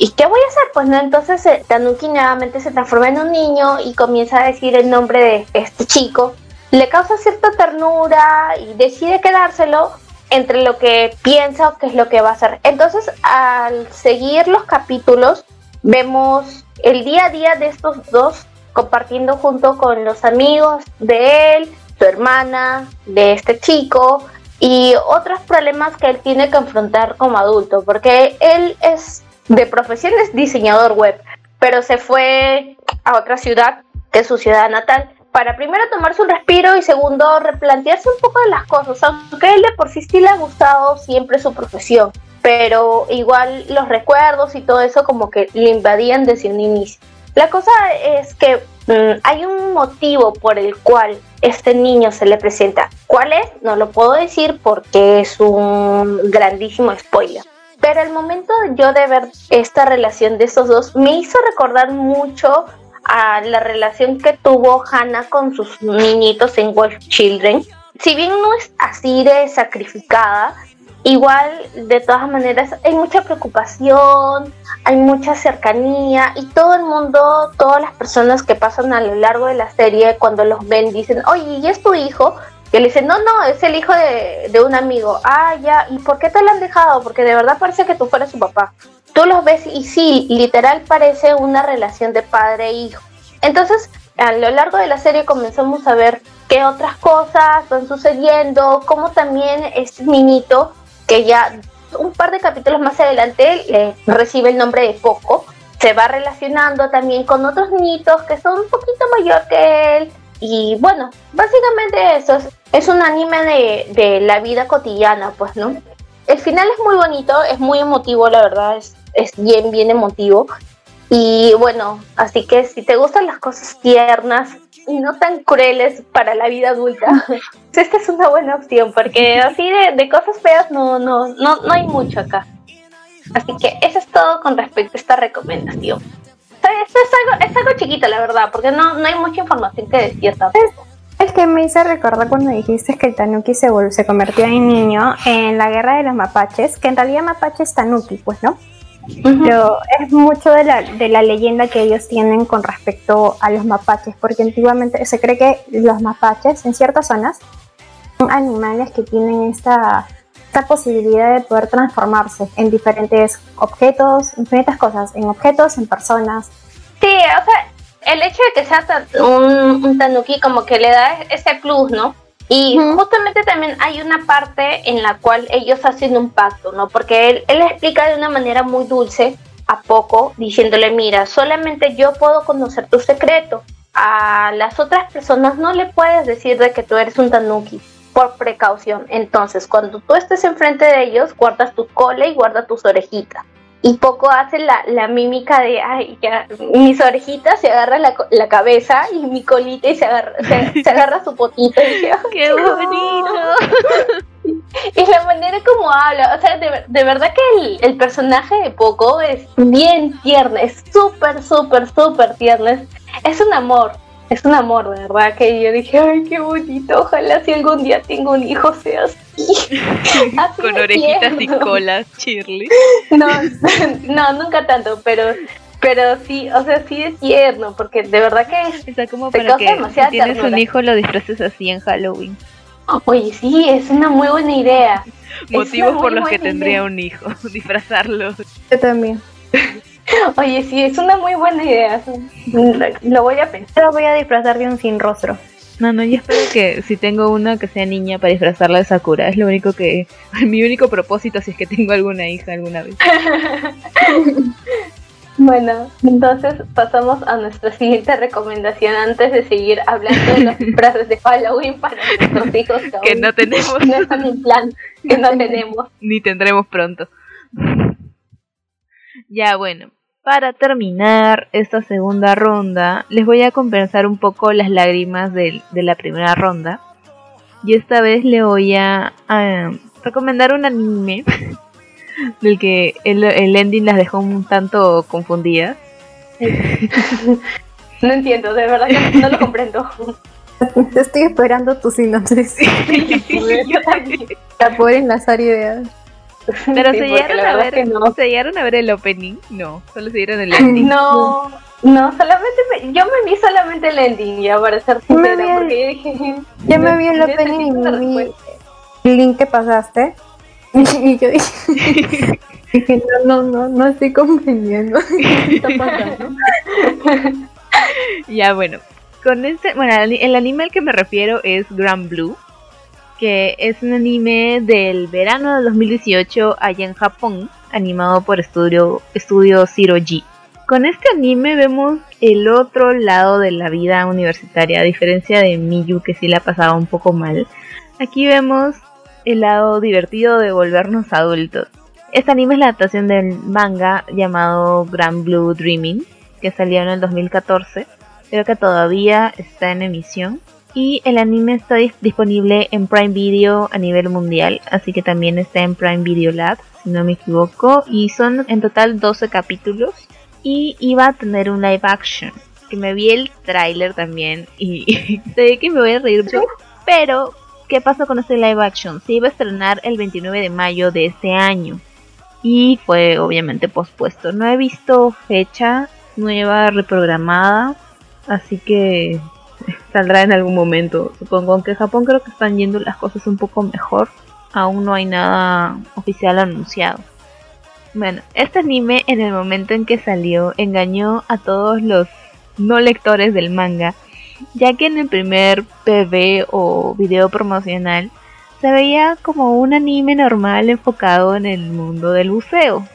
¿Y qué voy a hacer? Pues no, entonces eh, Tanuki nuevamente se transforma en un niño y comienza a decir el nombre de este chico le causa cierta ternura y decide quedárselo entre lo que piensa o qué es lo que va a hacer. Entonces, al seguir los capítulos, vemos el día a día de estos dos compartiendo junto con los amigos de él, su hermana, de este chico y otros problemas que él tiene que enfrentar como adulto, porque él es de profesión es diseñador web, pero se fue a otra ciudad, de su ciudad natal, para primero tomarse un respiro y segundo replantearse un poco de las cosas, aunque a él de por sí sí le ha gustado siempre su profesión, pero igual los recuerdos y todo eso como que le invadían desde un inicio. La cosa es que mm, hay un motivo por el cual este niño se le presenta. ¿Cuál es? No lo puedo decir porque es un grandísimo spoiler. Pero el momento yo de ver esta relación de estos dos me hizo recordar mucho a la relación que tuvo Hannah con sus niñitos en Wolf Children. Si bien no es así de sacrificada, igual de todas maneras hay mucha preocupación, hay mucha cercanía y todo el mundo, todas las personas que pasan a lo largo de la serie cuando los ven dicen, oye, ¿y es tu hijo? Y le dicen, no, no, es el hijo de, de un amigo. Ah, ya, ¿y por qué te lo han dejado? Porque de verdad parece que tú fueras su papá. Tú los ves y sí, literal parece una relación de padre e hijo. Entonces, a lo largo de la serie comenzamos a ver qué otras cosas van sucediendo, cómo también este niñito, que ya un par de capítulos más adelante recibe el nombre de Coco, se va relacionando también con otros niñitos que son un poquito mayor que él. Y bueno, básicamente eso es, un anime de, de, la vida cotidiana, pues, ¿no? El final es muy bonito, es muy emotivo, la verdad, es, es bien, bien emotivo. Y bueno, así que si te gustan las cosas tiernas y no tan crueles para la vida adulta, esta es una buena opción, porque así de, de cosas feas no, no, no, no hay mucho acá. Así que eso es todo con respecto a esta recomendación. Esto es algo, es algo chiquito, la verdad, porque no, no hay mucha información que decir tampoco. Es que me hice recordar cuando dijiste que el Tanuki se, se convirtió en niño en la guerra de los mapaches, que en realidad mapache es Tanuki, pues, ¿no? Pero es mucho de la, de la leyenda que ellos tienen con respecto a los mapaches, porque antiguamente se cree que los mapaches en ciertas zonas son animales que tienen esta, esta posibilidad de poder transformarse en diferentes objetos, diferentes cosas, en objetos, en personas. Sí, o sea, el hecho de que sea un, un tanuki como que le da ese plus, ¿no? Y justamente también hay una parte en la cual ellos hacen un pacto, ¿no? Porque él, él explica de una manera muy dulce a poco, diciéndole, mira, solamente yo puedo conocer tu secreto. A las otras personas no le puedes decir de que tú eres un tanuki por precaución. Entonces, cuando tú estés enfrente de ellos, guardas tu cola y guarda tus orejitas y poco hace la, la, mímica de, ay, ya, mis orejitas se agarra la, la, cabeza y mi colita y se agarra, se, se agarra su potito. Y dice, ¡Qué bonito! y la manera como habla, o sea, de, de verdad que el, el, personaje de Poco es bien tierno, es súper, súper, súper tierno, es, es un amor. Es un amor, de verdad, que yo dije, ay, qué bonito, ojalá si algún día tengo un hijo sea así. así Con orejitas y colas, Shirley. No, no, nunca tanto, pero pero sí, o sea, sí es tierno, porque de verdad que es. Está como para que si tienes ternura. un hijo lo disfraces así en Halloween. Oye, sí, es una muy buena idea. Motivos por los que tendría un hijo, disfrazarlo. Yo también. Oye, sí, es una muy buena idea. Lo voy a pensar. Lo voy a disfrazar de un sin rostro. No, no, yo espero que si tengo una que sea niña para disfrazarla de Sakura. Es lo único que. Mi único propósito si es que tengo alguna hija alguna vez. bueno, entonces pasamos a nuestra siguiente recomendación antes de seguir hablando de las frases de Halloween para nuestros hijos que, que no tenemos. No están en plan, que no tenemos. Ni tendremos pronto. Ya, bueno, para terminar esta segunda ronda, les voy a compensar un poco las lágrimas de, de la primera ronda. Y esta vez le voy a, a recomendar un anime del que el, el, ending las dejó un tanto confundidas. No entiendo, de verdad que no lo comprendo. Estoy esperando tu sinopsis. Yo también. Para poder enlazar ideas. Pero sí, se, llegaron a ver, no. se llegaron a ver el opening, no, solo se dieron el ending. No, no, solamente me, yo me vi solamente el ending, ya para ser sincera, porque yo dije. Yo me vi el opening y me vi el link que pasaste. Y yo dije, dije no, no, no, no estoy comprendiendo qué está pasando. ya bueno, con este, bueno, el anime al que me refiero es Grand Blue que es un anime del verano de 2018 allá en Japón, animado por Estudio, Estudio. Con este anime vemos el otro lado de la vida universitaria, a diferencia de Miyu que sí la pasaba un poco mal. Aquí vemos el lado divertido de volvernos adultos. Este anime es la adaptación del manga llamado Grand Blue Dreaming, que salió en el 2014. Creo que todavía está en emisión. Y el anime está disponible en Prime Video a nivel mundial, así que también está en Prime Video Lab, si no me equivoco. Y son en total 12 capítulos. Y iba a tener un live action, que me vi el tráiler también y sé que me voy a reír mucho. Pero, ¿qué pasó con este live action? Se iba a estrenar el 29 de mayo de este año. Y fue obviamente pospuesto. No he visto fecha nueva reprogramada. Así que saldrá en algún momento. Supongo Aunque en Japón creo que están yendo las cosas un poco mejor. Aún no hay nada oficial anunciado. Bueno, este anime en el momento en que salió engañó a todos los no lectores del manga, ya que en el primer PV o video promocional se veía como un anime normal enfocado en el mundo del buceo.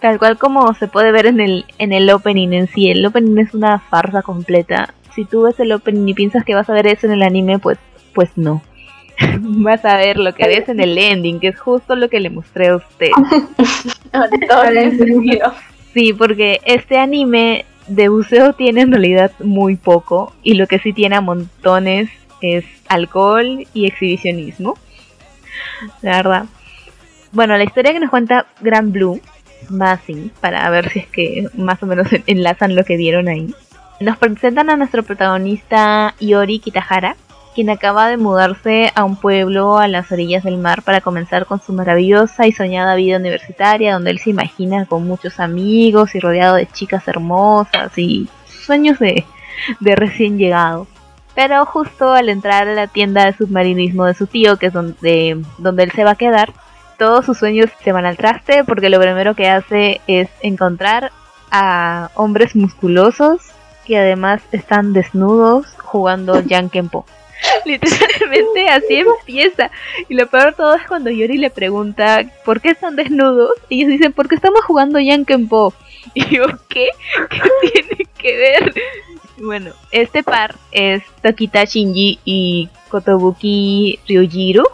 Tal cual como se puede ver en el, en el opening en sí. El opening es una farsa completa si tú ves el opening y piensas que vas a ver eso en el anime, pues, pues no. vas a ver lo que ves en el ending, que es justo lo que le mostré a usted. sí, porque este anime de buceo tiene en realidad muy poco y lo que sí tiene a montones es alcohol y exhibicionismo. La verdad. Bueno, la historia que nos cuenta Grand Blue, Basing, para ver si es que más o menos enlazan lo que dieron ahí nos presentan a nuestro protagonista Yori Kitahara, quien acaba de mudarse a un pueblo a las orillas del mar para comenzar con su maravillosa y soñada vida universitaria, donde él se imagina con muchos amigos y rodeado de chicas hermosas y sueños de, de recién llegado. Pero justo al entrar a la tienda de submarinismo de su tío, que es donde, donde él se va a quedar, todos sus sueños se van al traste porque lo primero que hace es encontrar a hombres musculosos que además están desnudos jugando Yankenpo. Literalmente así empieza. Y lo peor de todo es cuando Yori le pregunta por qué están desnudos. Y ellos dicen, porque estamos jugando Yankenpo. Y yo, ¿qué? ¿Qué tiene que ver? Bueno, este par es Tokita Shinji y Kotobuki Ryujiro,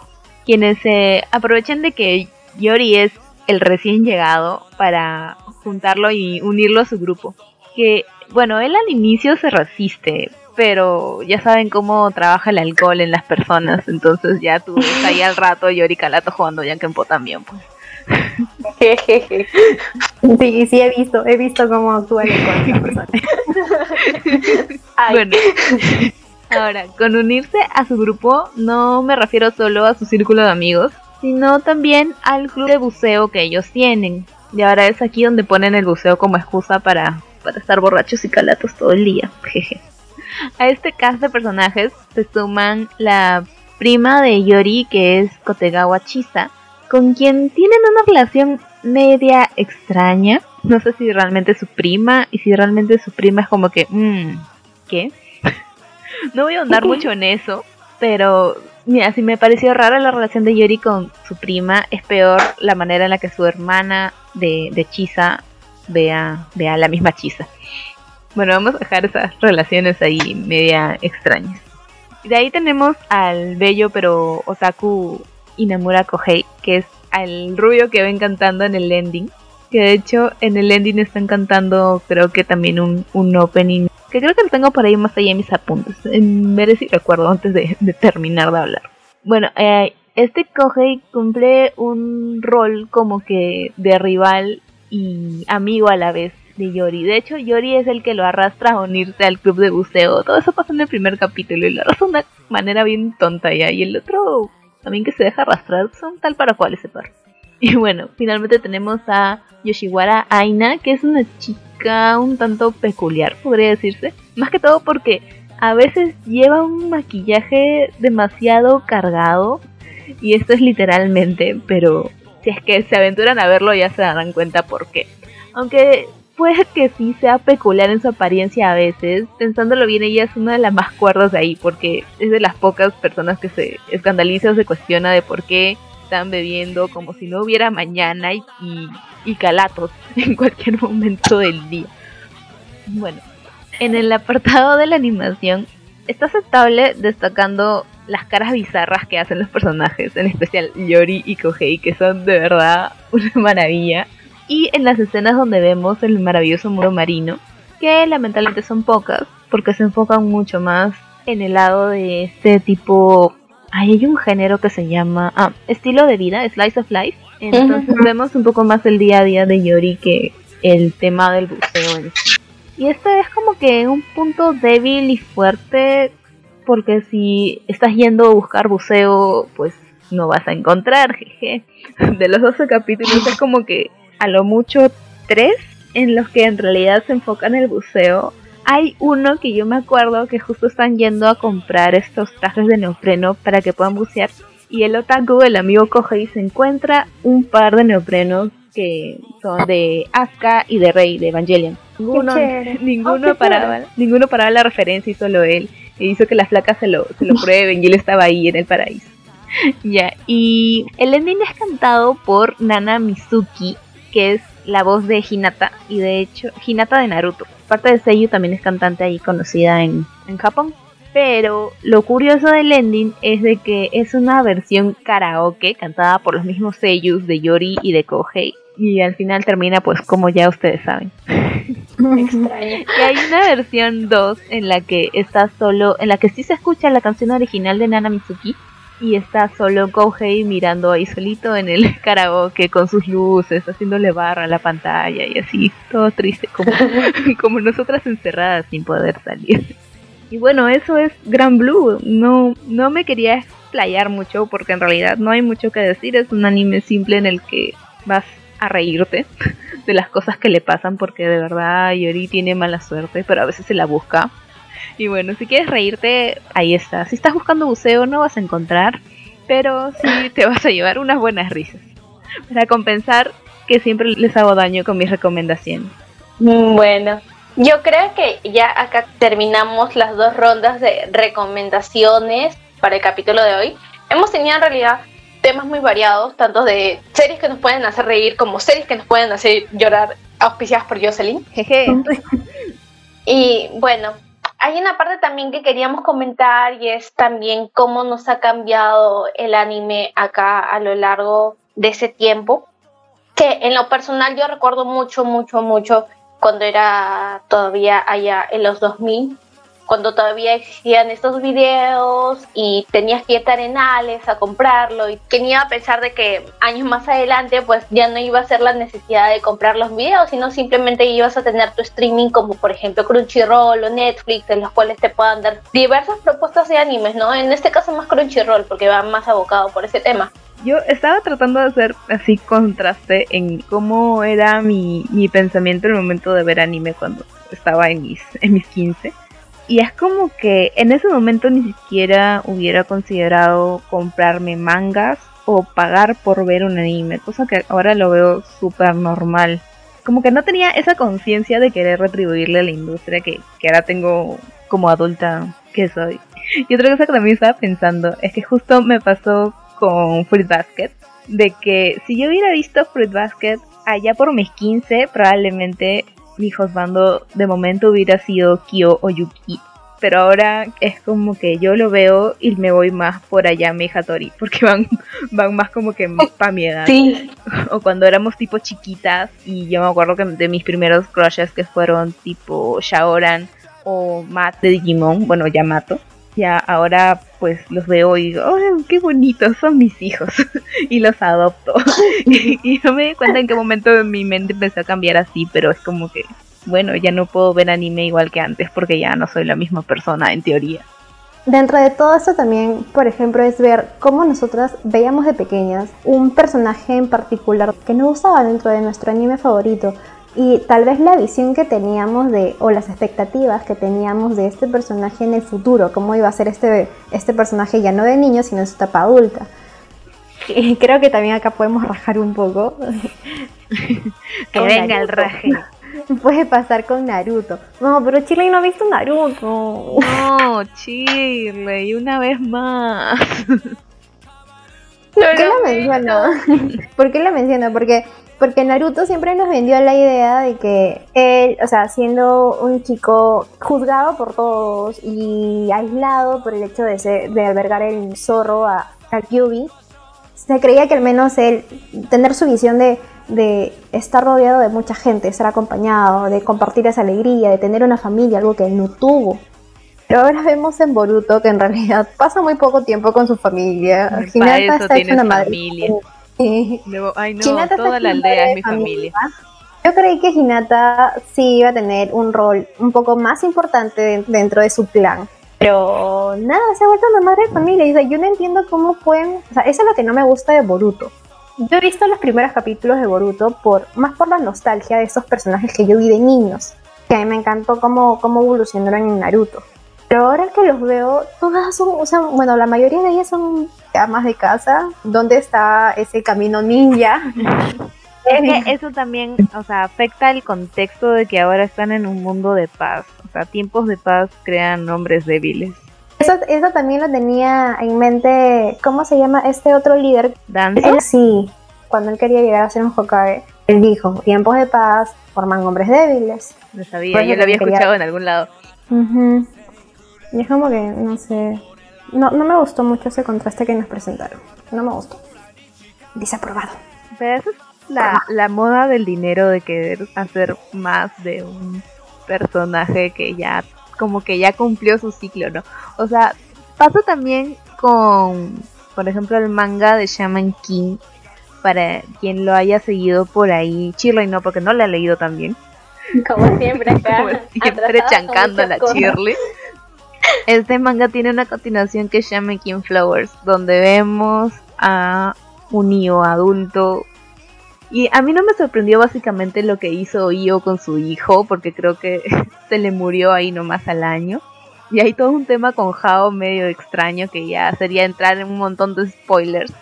quienes se aprovechan de que Yori es el recién llegado para juntarlo y unirlo a su grupo. Que bueno, él al inicio se resiste, pero ya saben cómo trabaja el alcohol en las personas, entonces ya tú ves ahí al rato Yori Calato jugando Yankenpo también, pues. sí, sí he visto, he visto cómo actúa el alcohol en las personas. bueno, ahora, con unirse a su grupo no me refiero solo a su círculo de amigos, sino también al club de buceo que ellos tienen. Y ahora es aquí donde ponen el buceo como excusa para para estar borrachos y calatos todo el día. Jeje. A este cast de personajes se suman la prima de Yori, que es Kotegawa Chisa, con quien tienen una relación media extraña. No sé si realmente es su prima, y si realmente su prima es como que, mmm, ¿qué? no voy a ahondar mucho en eso, pero mira, si me pareció rara la relación de Yori con su prima, es peor la manera en la que su hermana de, de Chisa vea, vea la misma chisa. Bueno, vamos a dejar esas relaciones ahí media extrañas. De ahí tenemos al bello pero otaku Inamura Kohei, que es al rubio que ven cantando en el ending. Que de hecho en el ending están cantando creo que también un, un opening. Que creo que lo tengo por ahí más allá en mis apuntes. En ver si recuerdo antes de, terminar de hablar. Bueno, eh, este Kohei cumple un rol como que de rival y amigo a la vez de Yori. De hecho, Yori es el que lo arrastra a unirse al club de buceo. Todo eso pasa en el primer capítulo y lo arrastra de una manera bien tonta ya. Y el otro también que se deja arrastrar son tal para cual ese par. Y bueno, finalmente tenemos a Yoshiwara Aina, que es una chica un tanto peculiar, podría decirse. Más que todo porque a veces lleva un maquillaje demasiado cargado. Y esto es literalmente, pero si es que se aventuran a verlo ya se darán cuenta por qué. Aunque puede que sí sea peculiar en su apariencia a veces, pensándolo bien ella es una de las más cuerdas de ahí, porque es de las pocas personas que se escandaliza o se cuestiona de por qué están bebiendo como si no hubiera mañana y, y, calatos en cualquier momento del día. Bueno, En el apartado de la animación, está aceptable destacando las caras bizarras que hacen los personajes, en especial Yori y Kohei, que son de verdad una maravilla. Y en las escenas donde vemos el maravilloso muro marino, que lamentablemente son pocas, porque se enfocan mucho más en el lado de este tipo... hay un género que se llama... Ah, estilo de vida, slice of life. Entonces vemos un poco más el día a día de Yori que el tema del buceo en sí. Y este es como que un punto débil y fuerte porque si estás yendo a buscar buceo, pues no vas a encontrar, jeje. De los 12 capítulos es como que a lo mucho tres en los que en realidad se enfocan el buceo. Hay uno que yo me acuerdo que justo están yendo a comprar estos trajes de neopreno para que puedan bucear. Y el otaku, el amigo coge y se encuentra un par de neoprenos que son de Asuka y de Rey de Evangelion. Ninguno, ninguno, oh, paraba, ninguno paraba la referencia y solo él. E hizo que las flacas se lo, se lo prueben y él estaba ahí en el paraíso. ya, y el ending es cantado por Nana Mizuki, que es la voz de Hinata, y de hecho, Hinata de Naruto. Parte de Seiyu también es cantante ahí conocida en, en Japón. Pero lo curioso del ending es de que es una versión karaoke cantada por los mismos Seiyus de Yori y de Kohei y al final termina pues como ya ustedes saben. Y hay una versión 2 en la que está solo, en la que sí se escucha la canción original de Nana Mizuki y está solo Kohei mirando ahí solito en el karaoke con sus luces, haciéndole barra a la pantalla y así, todo triste, como, como nosotras encerradas sin poder salir. Y bueno, eso es Gran Blue. No, no me quería explayar mucho porque en realidad no hay mucho que decir. Es un anime simple en el que vas reírte de las cosas que le pasan porque de verdad Yori tiene mala suerte, pero a veces se la busca. Y bueno, si quieres reírte, ahí está. Si estás buscando buceo no vas a encontrar, pero sí te vas a llevar unas buenas risas. Para compensar que siempre les hago daño con mis recomendaciones. Mm, bueno, yo creo que ya acá terminamos las dos rondas de recomendaciones para el capítulo de hoy. Hemos tenido en realidad temas muy variados, tanto de series que nos pueden hacer reír como series que nos pueden hacer llorar, auspiciadas por Jocelyn. Jeje. y bueno, hay una parte también que queríamos comentar y es también cómo nos ha cambiado el anime acá a lo largo de ese tiempo. Que en lo personal yo recuerdo mucho, mucho, mucho cuando era todavía allá en los 2000, cuando todavía existían estos videos y tenías que ir a Arenales a comprarlo y tenía a pensar de que años más adelante pues ya no iba a ser la necesidad de comprar los videos, sino simplemente ibas a tener tu streaming como por ejemplo Crunchyroll o Netflix en los cuales te puedan dar diversas propuestas de animes, ¿no? En este caso más Crunchyroll porque va más abocado por ese tema. Yo estaba tratando de hacer así contraste en cómo era mi, mi pensamiento en el momento de ver anime cuando estaba en mis, en mis 15 y es como que en ese momento ni siquiera hubiera considerado comprarme mangas o pagar por ver un anime, cosa que ahora lo veo súper normal. Como que no tenía esa conciencia de querer retribuirle a la industria que, que ahora tengo como adulta que soy. Y otra cosa que también estaba pensando es que justo me pasó con Fruit Basket, de que si yo hubiera visto Fruit Basket allá por mis 15, probablemente mi husbando de momento hubiera sido Kyo o Yuki. Pero ahora es como que yo lo veo y me voy más por allá Mejatori, porque van, van más como que pa' mi edad. Sí. O cuando éramos tipo chiquitas y yo me acuerdo que de mis primeros crushes que fueron tipo Shaoran o Matt de Digimon, bueno, Yamato ya ahora pues los veo y digo, oh, qué bonitos, son mis hijos y los adopto. y, no me di cuenta en qué momento mi mente empezó a cambiar así, pero es como que, bueno, ya no puedo ver anime igual que antes porque ya no soy la misma persona en teoría. Dentro de todo esto también, por ejemplo, es ver cómo nosotras veíamos de pequeñas un personaje en particular que nos gustaba dentro de nuestro anime favorito y tal vez la visión que teníamos de, o las expectativas que teníamos de este personaje en el futuro, cómo iba a ser este, este personaje ya no de niño, sino en su etapa adulta. Y creo que también acá podemos rajar un poco. que venga el raje. Puede pasar con Naruto. No, pero Chile no ha visto Naruto. No, Chile, y una vez más. ¿Por qué la menciono? ¿Por qué la menciono? Porque porque Naruto siempre nos vendió la idea de que él, o sea, siendo un chico juzgado por todos y aislado por el hecho de, ser, de albergar el zorro a, a Kyubi, se creía que al menos él, tener su visión de, de estar rodeado de mucha gente, estar acompañado, de compartir esa alegría, de tener una familia, algo que él no tuvo. Pero ahora vemos en Boruto que en realidad pasa muy poco tiempo con su familia. Hinata está hecha una madre. Familia. ay no, toda la aldea es mi familia. Yo creí que Hinata sí iba a tener un rol un poco más importante dentro de su plan. Pero nada, se ha vuelto una madre de familia. Y, yo no entiendo cómo pueden. O sea, eso es lo que no me gusta de Boruto. Yo he visto los primeros capítulos de Boruto por más por la nostalgia de esos personajes que yo vi de niños. Que a mí me encantó cómo, cómo evolucionaron en Naruto. Pero ahora que los veo, todas son, o sea, bueno, la mayoría de ellas son amas de casa. ¿Dónde está ese camino ninja? Es que eso también, o sea, afecta el contexto de que ahora están en un mundo de paz. O sea, tiempos de paz crean hombres débiles. Eso, eso también lo tenía en mente, ¿cómo se llama este otro líder? ¿Danzo? sí, cuando él quería llegar a ser un Hokage, él dijo, tiempos de paz forman hombres débiles. Lo sabía, yo lo había escuchado en algún lado. Y es como que, no sé, no, no me gustó mucho ese contraste que nos presentaron. No me gustó. Desaprobado. Pero eso es la, la moda del dinero de querer hacer más de un personaje que ya como que ya cumplió su ciclo, ¿no? O sea, pasa también con, por ejemplo, el manga de Shaman King, para quien lo haya seguido por ahí, Shirley no, porque no lo ha leído también. Como siempre acá. como siempre chancando a la Shirley. Este manga tiene una continuación que es Shaman King Flowers, donde vemos a un niño adulto y a mí no me sorprendió básicamente lo que hizo Io con su hijo, porque creo que se le murió ahí nomás al año. Y hay todo un tema con Hao medio extraño que ya sería entrar en un montón de spoilers.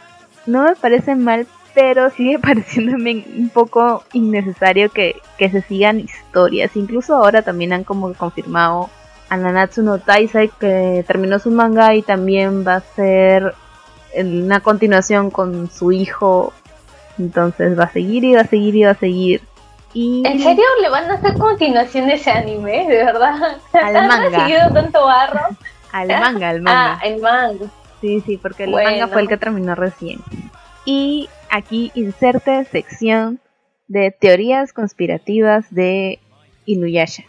No me parece mal, pero sigue pareciéndome un poco innecesario que, que se sigan historias. Incluso ahora también han como confirmado a Nanatsu no Taisai que terminó su manga y también va a ser una continuación con su hijo entonces va a seguir y va a seguir y va a seguir. Y... ¿En serio le van a hacer continuación de ese anime? ¿De verdad? Al manga. seguido tanto barro? Al manga, al manga. Ah, el manga. Sí, sí, porque el manga fue el que terminó recién. Y aquí inserte sección de teorías conspirativas de Inuyasha.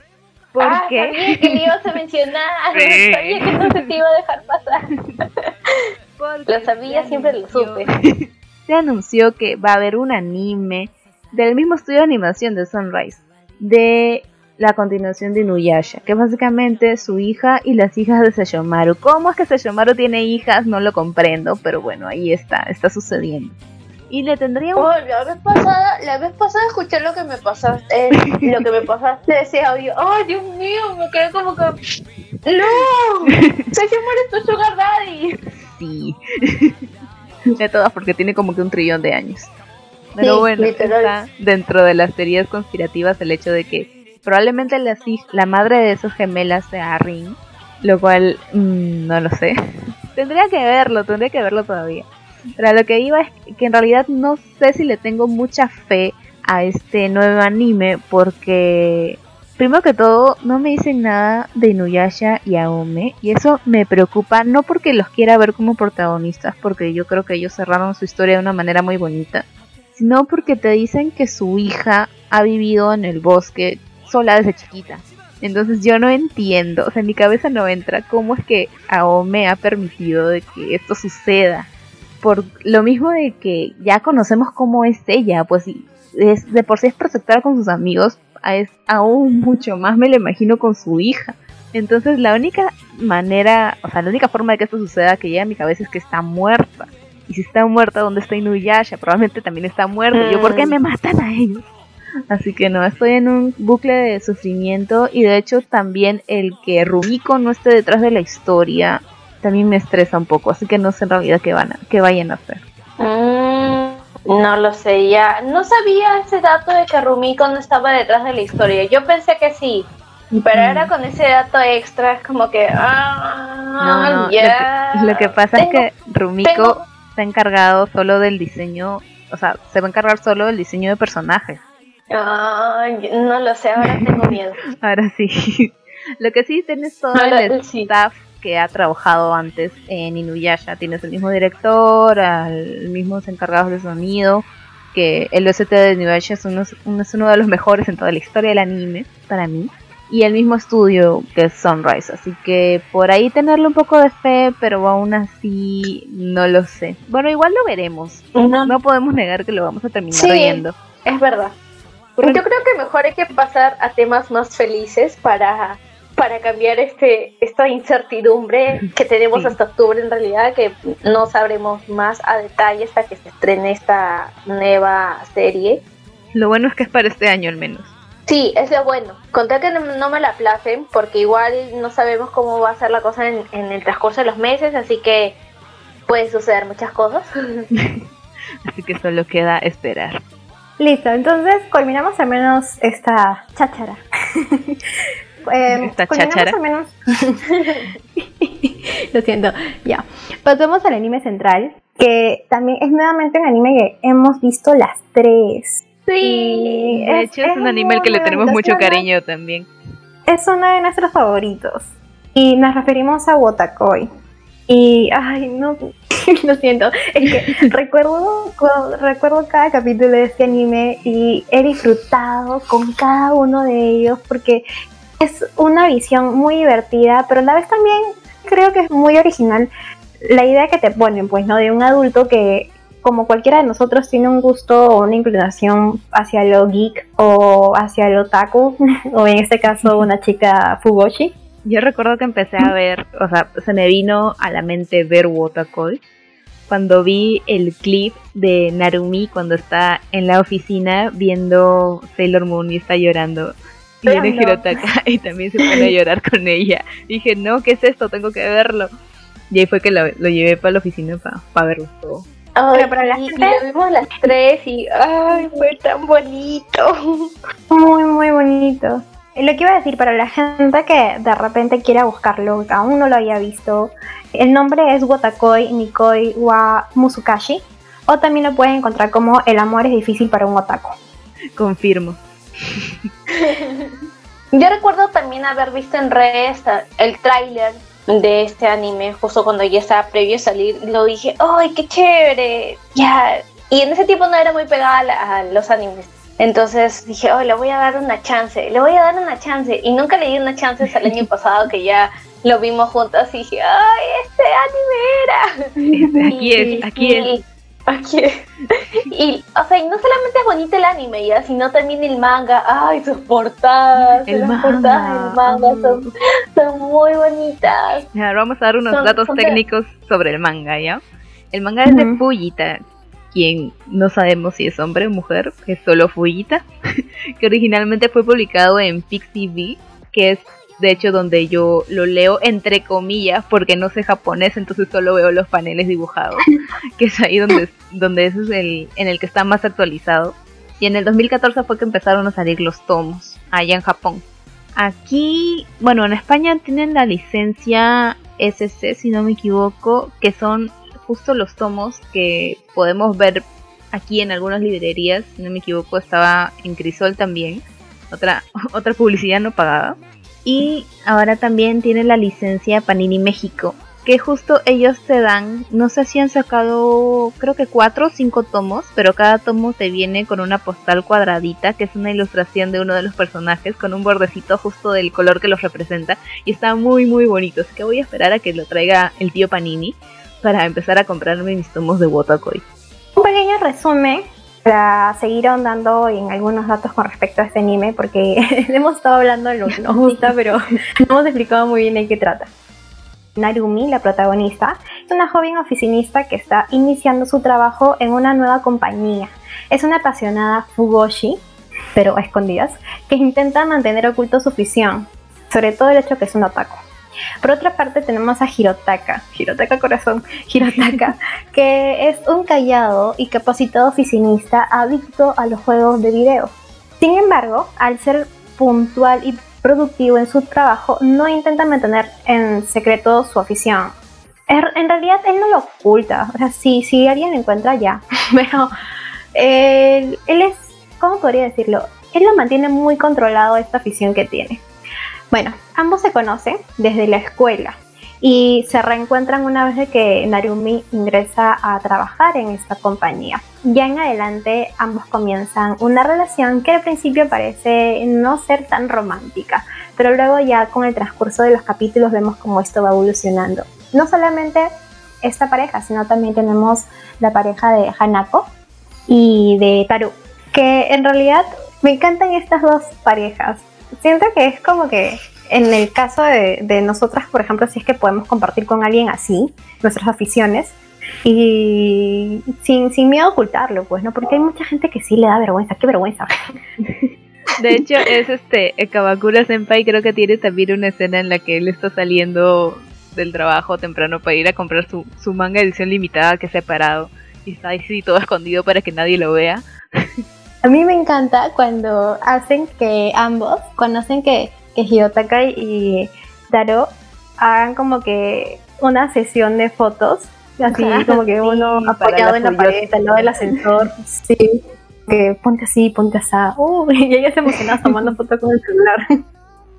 ¿Por ah, qué? Sabía que me ibas a mencionar. Sabía que no se te iba a dejar pasar. lo sabía, siempre lo supe. se anunció que va a haber un anime del mismo estudio de animación de Sunrise, de la continuación de Inuyasha, que es básicamente su hija y las hijas de Sayomaru. ¿Cómo es que Sayomaru tiene hijas? No lo comprendo, pero bueno, ahí está, está sucediendo. Y le tendría oh, la vez pasada, la vez pasada escuché lo que me pasaste, eh, lo que me pasaste ese audio. ¡Ay, Dios mío! Me quedé como que... ¡No! Sayomaru es tu sugar daddy. Sí. de todas porque tiene como que un trillón de años. Pero bueno, está dentro de las teorías conspirativas el hecho de que probablemente la, la madre de esos gemelas sea Rin, lo cual mm, no lo sé. tendría que verlo, tendría que verlo todavía. Pero lo que iba es que en realidad no sé si le tengo mucha fe a este nuevo anime porque Primero que todo, no me dicen nada de Inuyasha y Aome, y eso me preocupa, no porque los quiera ver como protagonistas, porque yo creo que ellos cerraron su historia de una manera muy bonita, sino porque te dicen que su hija ha vivido en el bosque sola desde chiquita. Entonces yo no entiendo, o sea, en mi cabeza no entra cómo es que Aome ha permitido de que esto suceda. Por lo mismo de que ya conocemos cómo es ella, pues es, de por sí es protectora con sus amigos, es aún mucho más me lo imagino con su hija. Entonces la única manera, o sea, la única forma de que esto suceda que llega a mi cabeza es que está muerta. Y si está muerta, ¿dónde está Inuyasha? Probablemente también está muerta. ¿Yo por qué me matan a ellos? Así que no, estoy en un bucle de sufrimiento y de hecho también el que Rumiko no esté detrás de la historia también me estresa un poco, así que no sé en realidad qué, van a, qué vayan a hacer. Mm, no lo sé, ya. No sabía ese dato de que Rumiko no estaba detrás de la historia. Yo pensé que sí. Pero ahora con ese dato extra es como que. Ah, no, Lo, que, pasa es que Rumiko está encargado solo del diseño, o sea, se va a encargar solo del diseño de personajes. No lo sé, ahora tengo miedo. ahora sí. lo que sí tienes todo el staff que ha trabajado antes en Inuyasha. Tienes el mismo director, al mismos encargados de sonido, que el OST de Inuyasha es uno, es uno de los mejores en toda la historia del anime, para mí. Y el mismo estudio que es Sunrise, así que por ahí tenerle un poco de fe, pero aún así no lo sé. Bueno, igual lo veremos. No, podemos negar que lo vamos a terminar viendo. Es verdad. Yo creo que mejor hay que pasar a temas más felices para para cambiar este esta incertidumbre que tenemos hasta octubre en realidad que no sabremos más a detalle hasta que se estrene esta nueva serie. Lo bueno es que es para este año al menos. Sí, es lo bueno. Conté que no, me la aplacen porque igual no sabemos cómo va a ser la cosa en, en el transcurso de los meses, así que puede suceder muchas cosas. así que solo queda esperar. Listo, entonces culminamos al menos esta cháchara eh, Esta Al menos... Lo siento, ya. Pasamos al anime central, que también es nuevamente un anime que hemos visto las tres. Sí, de hecho es, un anime al que le tenemos mucho cariño también. Es uno de nuestros favoritos. Y nos referimos a Wotakoi. Y, ay, no, lo siento. Es que recuerdo, recuerdo cada capítulo de este anime y he disfrutado con cada uno de ellos porque es una visión muy divertida, pero a la vez también creo que es muy original la idea que te ponen, pues, ¿no? De un adulto que, como cualquiera de nosotros, tiene un gusto o una inclinación hacia lo geek o hacia lo otaku, o en este caso una chica fugoshi. Yo recuerdo que empecé a ver, o sea, se me vino a la mente ver Wotakoi cuando vi el clip de Narumi cuando está en la oficina viendo Sailor Moon y está llorando viene Hirotaka y también se pone a llorar con ella. dije, no, ¿qué es esto? Tengo que verlo. Y ahí fue que lo, llevé para la oficina para verlo todo. Ay, pero y, lo vimos las tres y ay, fue tan bonito. Muy, muy bonito. Lo que iba a decir para la gente que de repente quiera buscarlo, que aún no lo había visto, el nombre es Wotakoi Nikoi wa Musukashi, o también lo pueden encontrar como El amor es difícil para un otaku. Confirmo. Yo recuerdo también haber visto en redes el tráiler de este anime justo cuando ya estaba previo a salir. Lo dije, ¡ay, qué chévere! Ya. Y en ese tiempo no era muy pegada a, los animes. Entonces dije, oh, le voy a dar una chance, le voy a dar una chance. Y nunca le di una chance hasta el año pasado que ya lo vimos juntos y dije, ay, este anime era. Aquí es, aquí es. Aquí. Y, o sea, y no solamente es bonito el anime, ya, sino también el manga. Ay, sus portadas. El las portadas del manga son, son, muy bonitas. Ahora vamos a dar unos datos técnicos sobre el manga, ¿ya? El manga es de Fujita, quien no sabemos si es hombre o mujer, es solo Fujita, que originalmente fue publicado en Pixie que es de hecho donde yo lo leo entre comillas porque no sé japonés, entonces solo veo los paneles dibujados, que es ahí donde, donde ese es el en el que está más actualizado. Y en el 2014 fue que empezaron a salir los tomos allá en Japón. Aquí, bueno, en España tienen la licencia SC, si no me equivoco, que son justo los tomos que podemos ver aquí en algunas librerías, si no me equivoco, estaba en Crisol también, otra, otra publicidad no pagada. Y ahora también tiene la licencia Panini México, que justo ellos te dan, no sé si han sacado, creo que cuatro o cinco tomos, pero cada tomo te viene con una postal cuadradita, que es una ilustración de uno de los personajes, con un bordecito justo del color que los representa, y está muy muy bonito, así que voy a esperar a que lo traiga el tío Panini para empezar a comprarme mis tomos de Wotakoi. Un pequeño resumen para seguir ahondando en algunos datos con respecto a este anime, porque hemos estado hablando de lo que nos gusta, pero no hemos explicado muy bien de qué trata. Narumi, la protagonista, es una joven oficinista que está iniciando su trabajo en una nueva compañía. Es una apasionada Fugoshi, pero a escondidas, que intenta mantener oculto su afición, sobre todo el hecho que es un otaku. Por otra parte tenemos a Hirotaka, Hirotaka corazón, Hirotaka, que es un callado y capacitado oficinista adicto a los juegos de video. Sin embargo, al ser puntual y productivo en su trabajo, no intenta mantener en secreto su afición. Er, en realidad él no lo oculta, o sea, si, si alguien lo encuentra ya, pero él, él es, ¿cómo podría decirlo? Él lo mantiene muy controlado esta afición que tiene. Bueno, ambos se conocen desde la escuela y se reencuentran una vez que Narumi ingresa a trabajar en esta compañía. Ya en adelante ambos comienzan una relación que al principio parece no ser tan romántica, pero luego ya con el transcurso de los capítulos vemos cómo esto va evolucionando. No solamente esta pareja, sino también tenemos la pareja de Hanako y de Taru, que en realidad me encantan estas dos parejas. Siento que es como que en el caso de, nosotras, por ejemplo, si es que podemos compartir con alguien así nuestras aficiones y sin, sin miedo a ocultarlo, pues, ¿no? Porque hay mucha gente que sí le da vergüenza, qué vergüenza. De hecho, es este, Kawakura Senpai creo que tiene también una escena en la que él está saliendo del trabajo temprano para ir a comprar su, su manga edición limitada que ha separado y está ahí todo escondido para que nadie lo vea. A mí me encanta cuando hacen que ambos conocen que, que Hirotaka y Taro hagan como que una sesión de fotos, así como que uno apoyado en la pared al lado del ascensor, sí, que ponte así, ponte así, uh, y ella se emociona tomando fotos con el celular.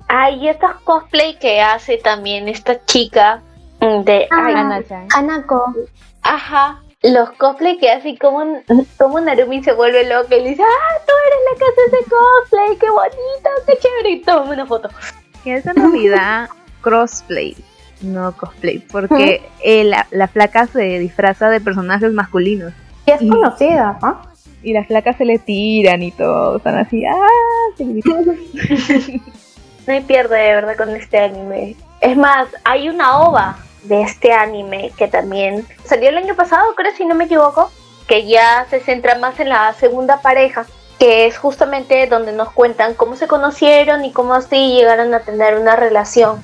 Ay, estos cosplay que hace también esta chica de ah, Anako. Ajá, los cosplay que hace como, como Narumi se vuelve loca y le dice, ah, tú eres la que hace ese cosplay, qué bonito, qué chévere, y toma una foto. Que es Navidad crossplay, no cosplay, porque eh, la, la, flaca se disfraza de personajes masculinos. Y es conocida, ¿no? Y las flacas se le tiran y todo, están así, ah, No hay pierde de verdad con este anime. Es más, hay una ova de este anime que también salió el año pasado, creo si no me equivoco, que ya se centra más en la segunda pareja, que es justamente donde nos cuentan cómo se conocieron y cómo así llegaron a tener una relación.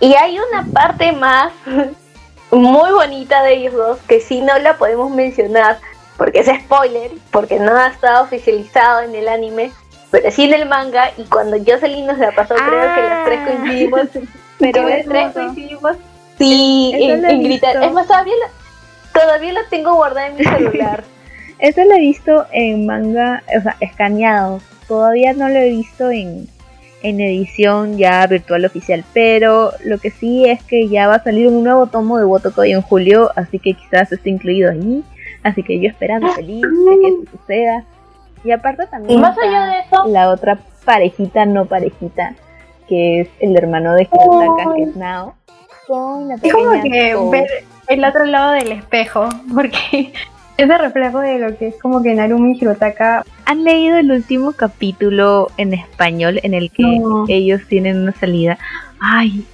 Y hay una parte más muy bonita de ellos dos que si no la podemos mencionar porque es spoiler, porque no ha estado oficializado en el anime, pero sí en el manga y cuando Jocelyn nos la pasó creo que las tres ah. coincidimos pero las tres coincidimos sí en, gritar es más todavía la, todavía la tengo guardada en mi celular. Eso lo he visto en manga o sea escaneado. Todavía no lo he visto en en edición ya virtual oficial, pero lo que sí es que ya va a salir un nuevo tomo de Wotokoi en julio, así que quizás esté incluido ahí, así que yo esperando feliz de que eso suceda. Y aparte también más allá de eso, la otra parejita no parejita, que es el hermano de Hirotaka, que es Nao, Es como que ver el otro lado del espejo, porque es el reflejo de lo que es como que Narumi y Hirotaka. ¿Han leído el último capítulo en español en el que ellos tienen una salida? Ay,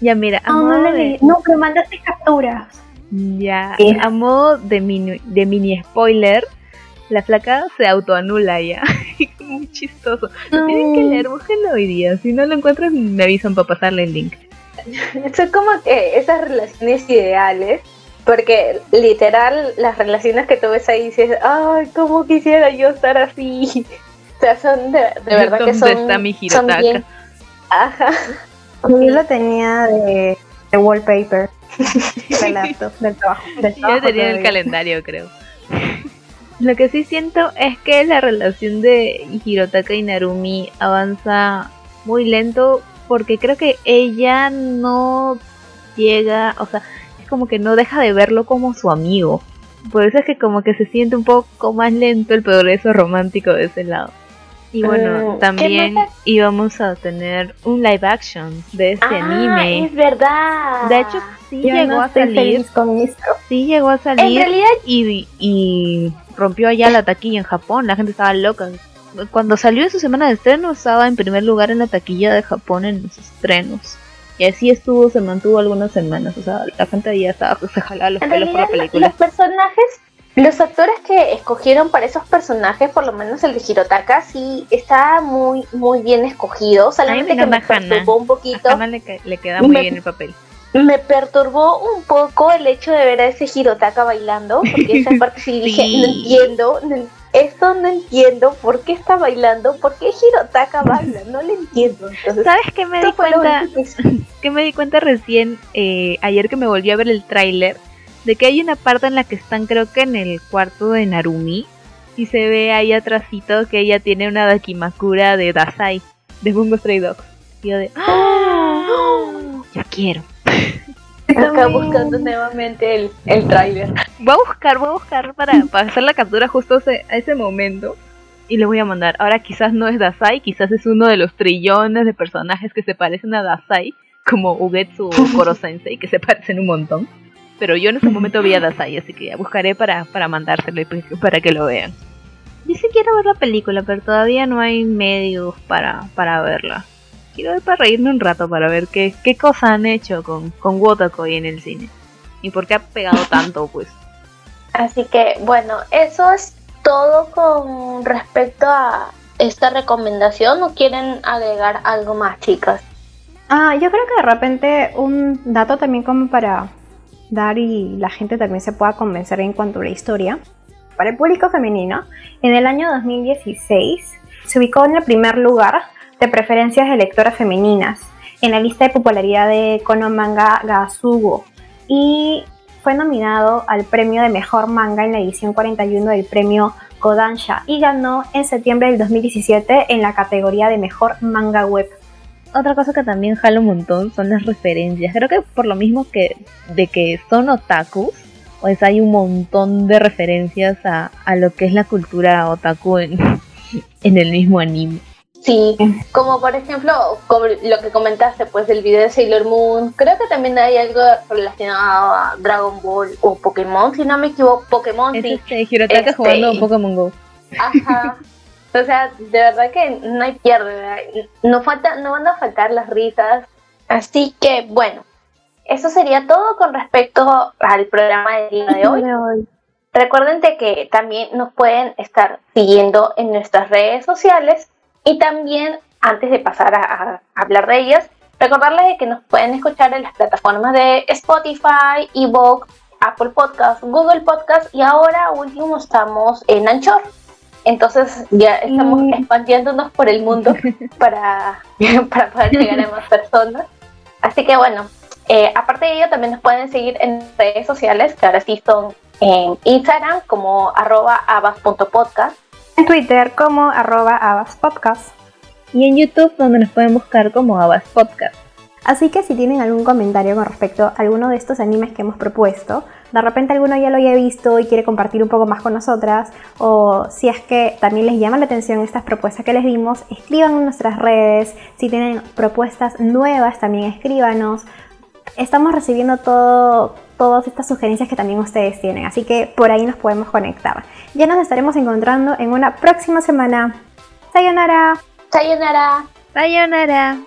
ya mira, no, no, de... no, pero mandaste capturas. Ya, a modo de mini, de mini spoiler, la flaca se autoanula ya. Muy chistoso. Lo tienen que leer, búsquenlo hoy día. Si no lo encuentran, me avisan para pasarle el link. Son como que esas relaciones ideales. Porque literal, las relaciones que tú ves ahí dices, ay, cómo quisiera yo estar así. O sea, son de, verdad que son. está mi son bien. Ajá. Yo lo tenía de, de wallpaper. del trabajo. Del tenía el calendario, creo. Lo que sí siento es que la relación de Hirotaka y Narumi avanza muy lento porque creo que ella no llega, o sea, es como que no deja de verlo como su amigo. Por eso es que como que se siente un poco más lento el progreso romántico de ese lado. Y bueno, mm, también íbamos a tener un live action de este ah, anime. Es verdad. De hecho, sí llegó a salir. Sí llegó a salir. y, y rompió allá la taquilla en Japón. La gente estaba loca. Cuando salió en su semana de estreno, estaba en primer lugar en la taquilla de Japón en los estrenos. Y así estuvo, se mantuvo algunas semanas. O sea, la gente ya estaba, se jalaba los pelos por la película. Los personajes los actores que escogieron para esos personajes, por lo menos el de Hirotaka, sí está muy muy bien escogido. Solamente que me perturbó un poquito. A le, le, queda muy bien el papel. Me perturbó un poco el hecho de ver a ese Hirotaka bailando, porque esa parte sí, dije, no entiendo, esto no entiendo, ¿por qué está bailando? ¿Por qué Hirotaka baila? No lo entiendo. ¿Sabes qué me di cuenta? Que me di cuenta recién, eh, ayer que me volví a ver el tráiler, de que hay una parte en la que están creo que en el cuarto de Narumi y se ve ahí atrásito que ella tiene una Dakimakura de Dasai, de Bungo Stray Dogs. Y yo de, ¡Ah! yo quiero. Acá buscando nuevamente el, el tráiler. Voy a buscar, voy a buscar para, para hacer la captura justo a ese momento. Y le voy a mandar. Ahora quizás no es Dasai, quizás es uno de los trillones de personajes que se parecen a Dasai, como Ugetsu o Koro Sensei, que se parecen un montón. Pero yo en ese momento vi a Dasai, así que ya buscaré para, para mandárselo y pues, para que lo vean. Sí quiero ver la película, pero todavía no hay medios para, para verla. Quiero ver para reírme un rato, para ver qué, qué cosas han hecho con, con Wotakoi en el cine. Y por qué ha pegado tanto, pues. Así que, bueno, eso es todo con respecto a esta recomendación. ¿O quieren agregar algo más, chicas? Ah, yo creo que de repente un dato también como para dar y la gente también se pueda convencer en cuanto a la historia. Para el público femenino, en el año 2016 se ubicó en el primer lugar de preferencias de lectoras femeninas en la lista de popularidad de Kono Manga Gasugo y fue nominado al premio de mejor manga en la edición 41 del premio Kodansha y ganó en septiembre del 2017 en la categoría de mejor manga web otra cosa que también jala un montón son las referencias. Creo que por lo mismo que de que son otakus, pues hay un montón de referencias a, lo que es la cultura otaku en, en el mismo anime. Sí, como por ejemplo, lo que comentaste, pues el video de Sailor Moon, creo que también hay algo relacionado a Dragon Ball o Pokémon, si no me equivoco, Pokémon. Es este, Hirotaka jugando este, Pokémon Go. Ajá, O sea, de verdad que no hay pierde, no, falta, no van a faltar las risas. Así que, bueno, eso sería todo con respecto al programa del día de hoy. Recuerden que también nos pueden estar siguiendo en nuestras redes sociales y también, antes de pasar a, hablar de ellas, recordarles que nos pueden escuchar en las plataformas de Spotify, Evox, Apple Podcast, Google Podcast y ahora último estamos en Anchor. Entonces ya estamos mm. expandiéndonos por el mundo para, para poder llegar a más personas. Así que bueno, eh, aparte de ello también nos pueden seguir en redes sociales, que ahora sí son en Instagram como arroba abas.podcast. En Twitter como arroba abaspodcast. Y en YouTube donde nos pueden buscar como abaspodcast. Así que si tienen algún comentario con respecto a alguno de estos animes que hemos propuesto, de repente alguno ya lo haya visto y quiere compartir un poco más con nosotras, o si es que también les llama la atención estas propuestas que les dimos, escriban en nuestras redes, si tienen propuestas nuevas también escríbanos. Estamos recibiendo todo, todas estas sugerencias que también ustedes tienen, así que por ahí nos podemos conectar. Ya nos estaremos encontrando en una próxima semana. Sayonara. Sayonara. Sayonara.